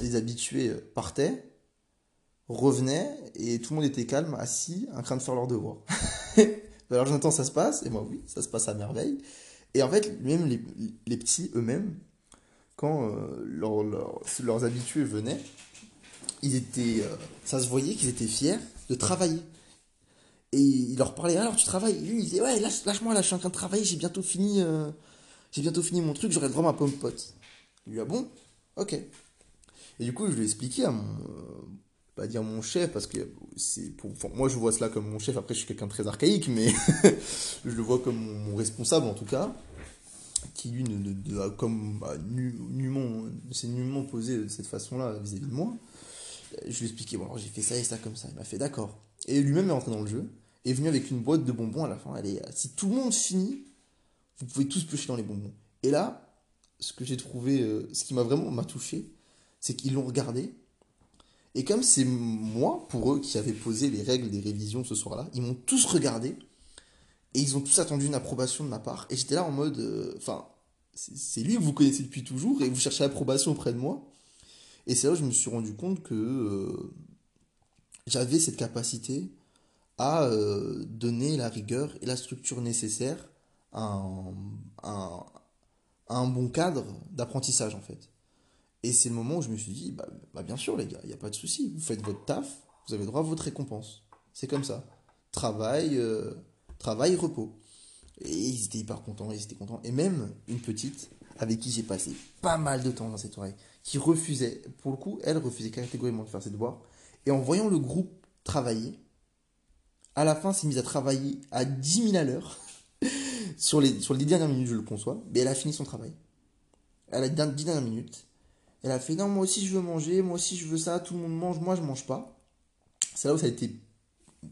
S1: les habitués partaient, revenaient, et tout le monde était calme, assis, en train de faire leurs devoirs. (laughs) Alors Jonathan, ça se passe? Et moi, oui, ça se passe à merveille. Et en fait, même les, petits eux-mêmes, quand euh, leur- leur- leurs habitués venaient, ils étaient, euh, ça se voyait qu'ils étaient fiers de travailler. Et il leur parlait, alors tu travailles? Lui, il disait, ouais, lâche, lâche-moi, là, je suis en train de travailler, j'ai bientôt fini, j'ai bientôt fini mon truc, j'aurai le droit à ma pomme pote. Il lui a bon, ok. Et du coup, je lui ai expliqué à mon, pas dire mon chef, parce que c'est pour, moi je vois cela comme mon chef, après je suis quelqu'un de très archaïque, mais (laughs) je le vois comme mon, responsable en tout cas, qui lui ne, comme bah, nu- nullement, s'est nullement posé de cette façon-là vis-à-vis de moi. Je lui ai expliqué, bon alors j'ai fait ça et ça comme ça, il m'a fait d'accord. Et lui-même est rentré dans le jeu, est venu avec une boîte de bonbons à la fin, allez, si tout le monde finit, vous pouvez tous piocher dans les bonbons. Et là, ce que j'ai trouvé, euh, ce qui m'a vraiment m'a touché, c'est qu'ils l'ont regardé, et comme c'est moi, pour eux, qui avais posé les règles des révisions ce soir-là, ils m'ont tous regardé et ils ont tous attendu une approbation de ma part. Et j'étais là en mode, euh, enfin, c'est lui que vous connaissez depuis toujours et vous cherchez l'approbation auprès de moi. Et c'est là où je me suis rendu compte que euh, j'avais cette capacité à donner la rigueur et la structure nécessaire à un, un bon cadre d'apprentissage en fait. Et c'est le moment où je me suis dit, bah, bah, bien sûr les gars, il n'y a pas de souci, vous faites votre taf, vous avez droit à votre récompense. C'est comme ça. Travail, euh, travail, repos. Et ils étaient hyper contents, ils étaient contents. Et même une petite, avec qui j'ai passé pas mal de temps dans cette oreille, qui refusait, pour le coup, elle refusait catégoriquement de faire ses devoirs. Et en voyant le groupe travailler, à la fin s'est mise à travailler à 10 000 à l'heure. (laughs) sur, les, sur les 10 dernières minutes, je le conçois, mais elle a fini son travail. Elle a 10 dernières minutes. Elle a fait non, moi aussi je veux manger, moi aussi je veux ça, tout le monde mange, moi je mange pas. C'est là où ça a été,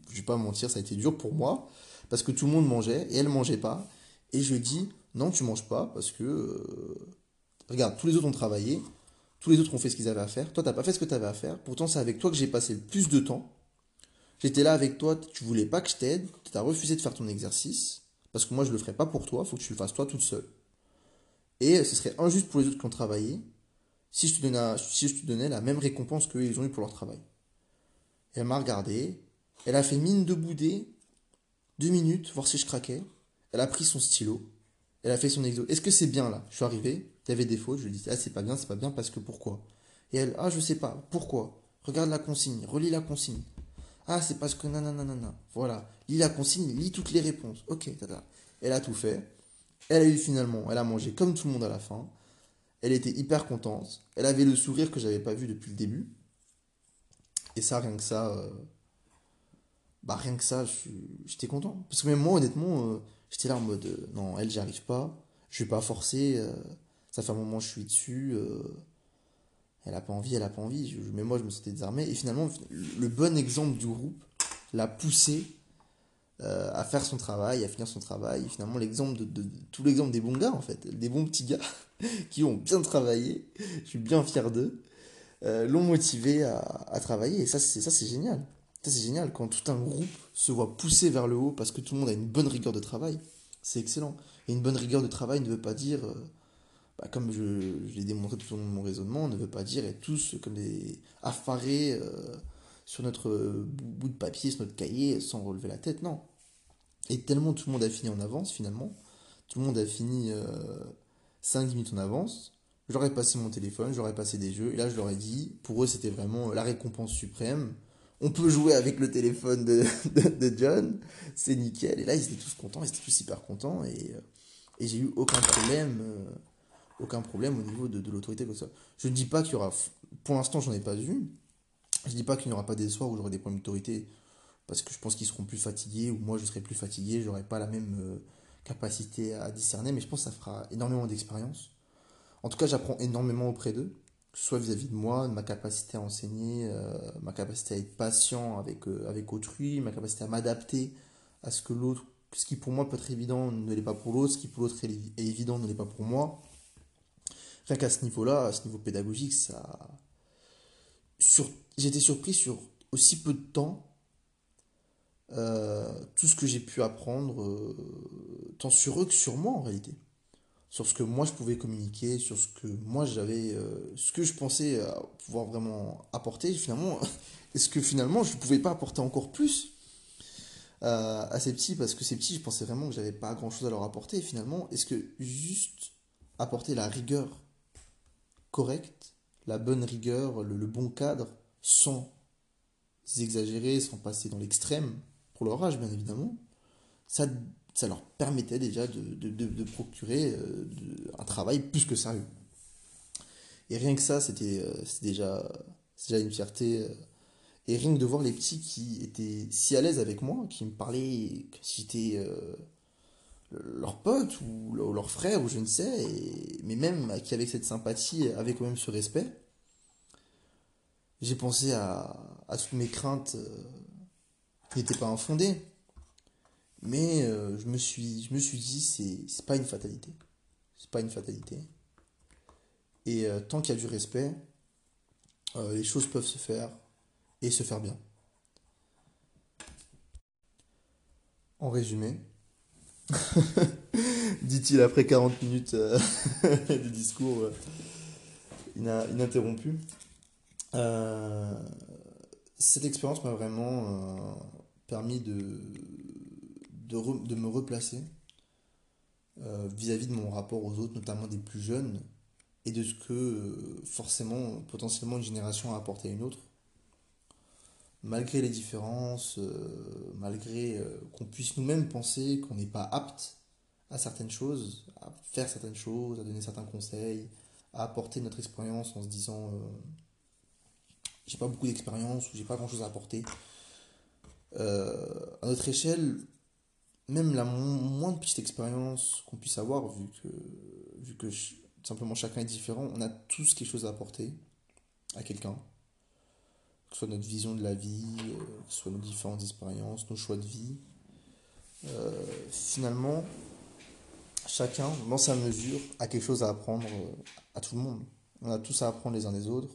S1: je vais pas mentir, ça a été dur pour moi, parce que tout le monde mangeait et elle mangeait pas. Et je dit non, tu manges pas, parce que euh, regarde, tous les autres ont travaillé, tous les autres ont fait ce qu'ils avaient à faire, toi t'as pas fait ce que tu avais à faire, pourtant c'est avec toi que j'ai passé le plus de temps. J'étais là avec toi, tu voulais pas que je t'aide, tu as refusé de faire ton exercice, parce que moi je le ferai pas pour toi, faut que tu le fasses toi toute seule. Et ce serait injuste pour les autres qui ont travaillé si je te donnais, la même récompense qu'eux ils ont eu pour leur travail. Elle m'a regardé. Elle a fait mine de bouder. Deux minutes, voir si je craquais. Elle a pris son stylo. Elle a fait son exo. Est-ce que c'est bien là? Je suis arrivé. Il y avait des fautes. Je lui ai Ah, c'est pas bien, c'est pas bien parce que pourquoi? Et elle Ah, je sais pas. Pourquoi? Regarde la consigne. Relis la consigne. Ah, c'est parce que nanana. Voilà. Lis la consigne, lis toutes les réponses. Ok, tata. Elle a tout fait. Elle a eu finalement, elle a mangé comme tout le monde à la fin. Elle était hyper contente. Elle avait le sourire que j'avais pas vu depuis le début. Et ça, rien que ça, euh, bah rien que ça, j'étais content. Parce que même moi, honnêtement, euh, j'étais là en mode, euh, non, elle, j'y arrive pas. Je vais pas forcer. ça fait un moment que je suis dessus. Elle a pas envie, elle a pas envie. mais moi, je me sentais désarmé. Et finalement, le bon exemple du groupe l'a poussé euh, à faire son travail, à finir son travail. finalement, l'exemple de, tout l'exemple des bons gars, en fait, des bons petits gars (laughs) qui ont bien travaillé, je suis bien fier d'eux, euh, l'ont motivé à, travailler. Et ça, c'est ça, c'est génial. Ça, c'est génial quand tout un groupe se voit pousser vers le haut parce que tout le monde a une bonne rigueur de travail. C'est excellent. Et une bonne rigueur de travail ne veut pas dire, euh, bah, comme je, je l'ai démontré tout au long de mon raisonnement, ne veut pas dire être tous comme des affarés sur notre bout de papier, sur notre cahier, sans relever la tête, non. Et tellement tout le monde a fini en avance, finalement, tout le monde a fini euh, 5-10 minutes en avance, j'aurais passé mon téléphone, j'aurais passé des jeux, et là je leur ai dit, pour eux c'était vraiment la récompense suprême, on peut jouer avec le téléphone de, (laughs) de, John, c'est nickel, et là ils étaient tous contents, ils étaient tous hyper contents, et, euh, et j'ai eu aucun problème, euh, aucun problème au niveau de, de l'autorité comme ça. Je ne dis pas qu'il y aura, pour l'instant j'en ai pas vu, je dis pas qu'il n'y aura pas des soirs où j'aurai des problèmes d'autorité, parce que je pense qu'ils seront plus fatigués, ou moi je serai plus fatigué, j'aurai pas la même euh, capacité à discerner, mais je pense que ça fera énormément d'expérience. En tout cas, j'apprends énormément auprès d'eux, soit vis-à-vis de moi, de ma capacité à enseigner, euh, ma capacité à être patient avec, euh, avec autrui, ma capacité à m'adapter à ce que l'autre, ce qui pour moi peut être évident ne l'est pas pour l'autre, ce qui pour l'autre est évident ne l'est pas pour moi. Rien qu'à ce niveau-là, à ce niveau pédagogique, ça, j'étais surpris sur aussi peu de temps euh, tout ce que j'ai pu apprendre, euh, tant sur eux que sur moi en réalité. Sur ce que moi je pouvais communiquer, sur ce que moi j'avais, euh, ce que je pensais pouvoir vraiment apporter, finalement, (laughs) est-ce que finalement je ne pouvais pas apporter encore plus à ces petits? Parce que ces petits, je pensais vraiment que j'avais pas grand chose à leur apporter, finalement, est-ce que juste apporter la rigueur correcte la bonne rigueur, le, bon cadre, sans exagérer, sans passer dans l'extrême, pour leur âge bien évidemment, ça, leur permettait déjà de, procurer euh, un travail plus que sérieux. Et rien que ça, c'était euh, déjà, une fierté. Euh, et rien que de voir les petits qui étaient si à l'aise avec moi, qui me parlaient si j'étais leur pote ou leur frère ou je ne sais, mais même qui avec cette sympathie avait quand même ce respect. J'ai pensé à, toutes mes craintes euh, qui n'étaient pas infondées. Mais euh, je, me suis, je me suis dit, c'est pas une fatalité. C'est pas une fatalité. Et euh, tant qu'il y a du respect, les choses peuvent se faire et se faire bien. En résumé, (laughs) dit-il après 40 minutes (laughs) de discours ininterrompu. Euh, cette expérience m'a vraiment euh, permis de, me replacer euh, vis-à-vis de mon rapport aux autres, notamment des plus jeunes, et de ce que forcément, potentiellement, une génération a apporté à une autre. Malgré les différences, malgré qu'on puisse nous-mêmes penser qu'on n'est pas apte à certaines choses, à faire certaines choses, à donner certains conseils, à apporter notre expérience en se disant j'ai pas beaucoup d'expérience ou j'ai pas grand chose à apporter. Euh, à notre échelle, même la moindre petite expérience qu'on puisse avoir, vu que, vu que simplement chacun est différent, on a tous quelque chose à apporter à quelqu'un. Que ce soit notre vision de la vie, euh, que ce soit nos différentes expériences, nos choix de vie. Euh, finalement, chacun, dans sa mesure, a quelque chose à apprendre à tout le monde. On a tous à apprendre les uns des autres.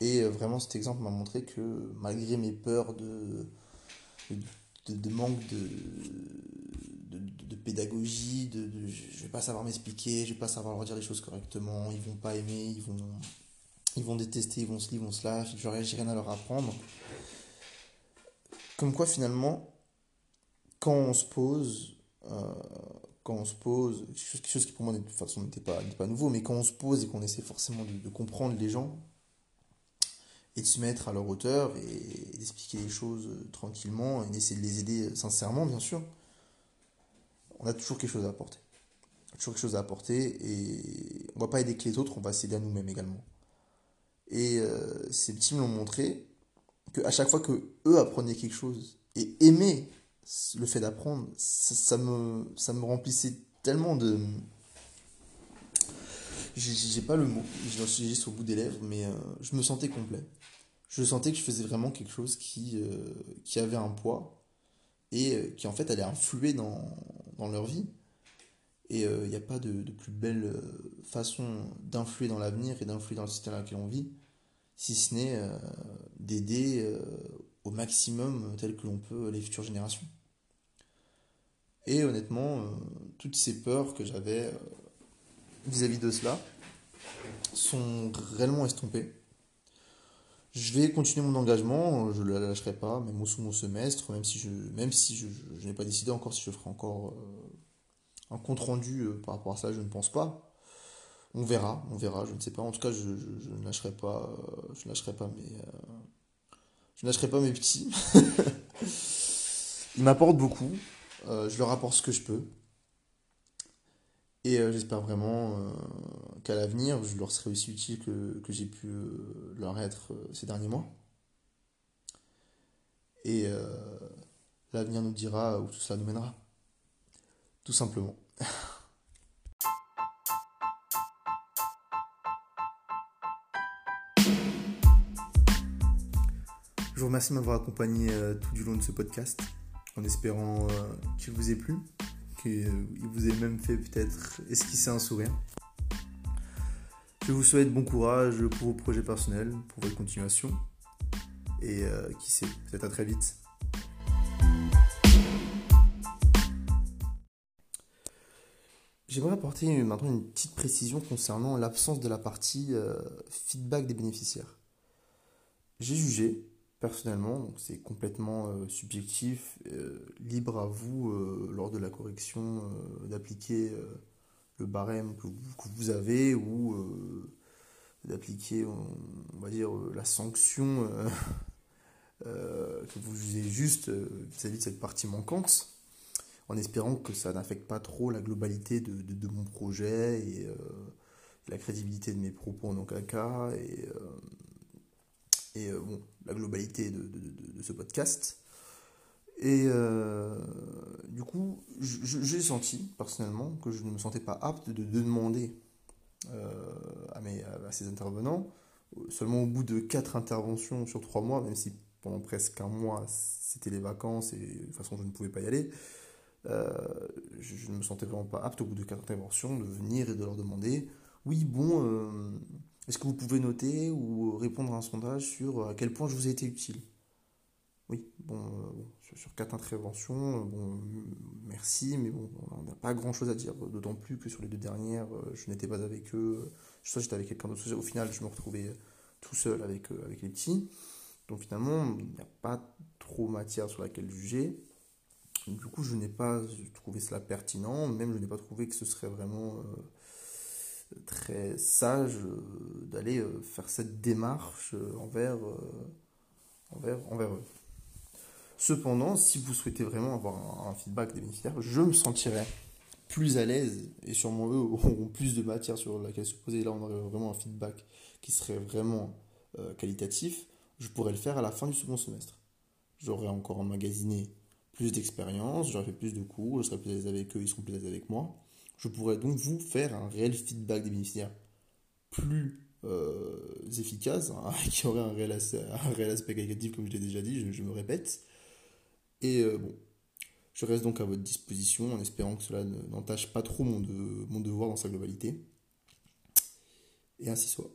S1: Et euh, vraiment, cet exemple m'a montré que malgré mes peurs de, manque de, de, pédagogie, de, je vais pas savoir m'expliquer, je vais pas savoir leur dire les choses correctement, ils vont pas aimer, ils vont, ils vont détester, ils vont se ils vont se lâcher, j'aurais rien à leur apprendre. Comme quoi finalement, quand on se pose, quand on se pose, quelque chose qui pour moi de toute façon n'était pas, pas nouveau, mais quand on se pose et qu'on essaie forcément de, comprendre les gens et de se mettre à leur hauteur et, d'expliquer les choses tranquillement et d'essayer de les aider sincèrement, bien sûr, on a toujours quelque chose à apporter. Toujours quelque chose à apporter et on va pas aider que les autres, on va s'aider à nous-mêmes également. Et euh, ces petits me l'ont montré qu'à chaque fois que eux apprenaient quelque chose et aimaient le fait d'apprendre, ça, me, ça me remplissait tellement de. J'ai pas le mot, je suis juste au bout des lèvres, mais euh, je me sentais complet. Je sentais que je faisais vraiment quelque chose qui, euh, qui avait un poids et euh, qui en fait allait influer dans, dans leur vie. Et il n'y a pas de, plus belle façon d'influer dans l'avenir et d'influer dans le système dans lequel on vit, si ce n'est d'aider au maximum tel que l'on peut les futures générations. Et honnêtement, euh, toutes ces peurs que j'avais euh, vis-à-vis de cela sont réellement estompées. Je vais continuer mon engagement, je ne la lâcherai pas, même au sous mon semestre, même si je, si je, n'ai pas décidé encore si je ferai encore euh, un compte rendu par rapport à ça, je ne pense pas. On verra, on verra, je ne sais pas. En tout cas, je, ne lâcherai pas, je ne lâcherai pas mes, je ne lâcherai pas mes petits. (laughs) Ils m'apportent beaucoup. Euh, je leur apporte ce que je peux. Et euh, j'espère vraiment euh, qu'à l'avenir, je leur serai aussi utile que, que j'ai pu leur être ces derniers mois. Et l'avenir nous dira où tout cela nous mènera. Tout simplement. (laughs) Je vous remercie de m'avoir accompagné tout du long de ce podcast en espérant euh, qu'il vous ait plu, qu'il vous ait même fait peut-être esquisser un sourire. Je vous souhaite bon courage pour vos projets personnels, pour votre continuation, et euh, qui sait, peut-être à très vite. J'aimerais apporter maintenant une petite précision concernant l'absence de la partie euh, feedback des bénéficiaires. J'ai jugé personnellement, donc c'est complètement euh, subjectif, euh, libre à vous euh, lors de la correction d'appliquer le barème que vous, avez ou d'appliquer, la sanction (laughs) que vous jugez juste vis-à-vis de cette partie manquante, en espérant que ça n'affecte pas trop la globalité de, mon projet et la crédibilité de mes propos en aucun cas euh, la globalité de, ce podcast. Et euh, du coup, j'ai senti personnellement que je ne me sentais pas apte de, demander euh, à, mes, à ces intervenants, seulement au bout de quatre interventions sur trois mois, même si pendant presque un mois c'était les vacances et de toute façon je ne pouvais pas y aller, je ne me sentais vraiment pas apte au bout de quatre interventions de venir et de leur demander oui, bon, est-ce que vous pouvez noter ou répondre à un sondage sur euh, à quel point je vous ai été utile? Oui, bon, euh, sur quatre interventions, euh, bon, merci, mais bon, on n'a pas grand-chose à dire, d'autant plus que sur les deux dernières, je n'étais pas avec eux, soit j'étais avec quelqu'un d'autre, au final, je me retrouvais tout seul avec, avec les petits. Donc finalement, il n'y a pas trop matière sur laquelle juger. Du coup, je n'ai pas trouvé cela pertinent, même je n'ai pas trouvé que ce serait vraiment très sage euh, d'aller euh, faire cette démarche euh, envers, envers, envers eux. Cependant, si vous souhaitez vraiment avoir un, feedback des bénéficiaires, je me sentirais plus à l'aise et sûrement eux (laughs) auront plus de matière sur laquelle se poser. Là, on aurait vraiment un feedback qui serait vraiment qualitatif. Je pourrais le faire à la fin du second semestre. J'aurais encore emmagasiné plus d'expérience, j'aurais fait plus de cours, je serais plus à l'aise avec eux, ils seront plus à l'aise avec moi je pourrais donc vous faire un réel feedback des bénéficiaires plus euh, efficace, hein, (laughs) qui aurait un réel, aspect, qualitatif, comme je l'ai déjà dit, je, me répète. Et euh, bon, je reste donc à votre disposition en espérant que cela n'entache pas trop mon, de, mon devoir dans sa globalité. Et ainsi soit.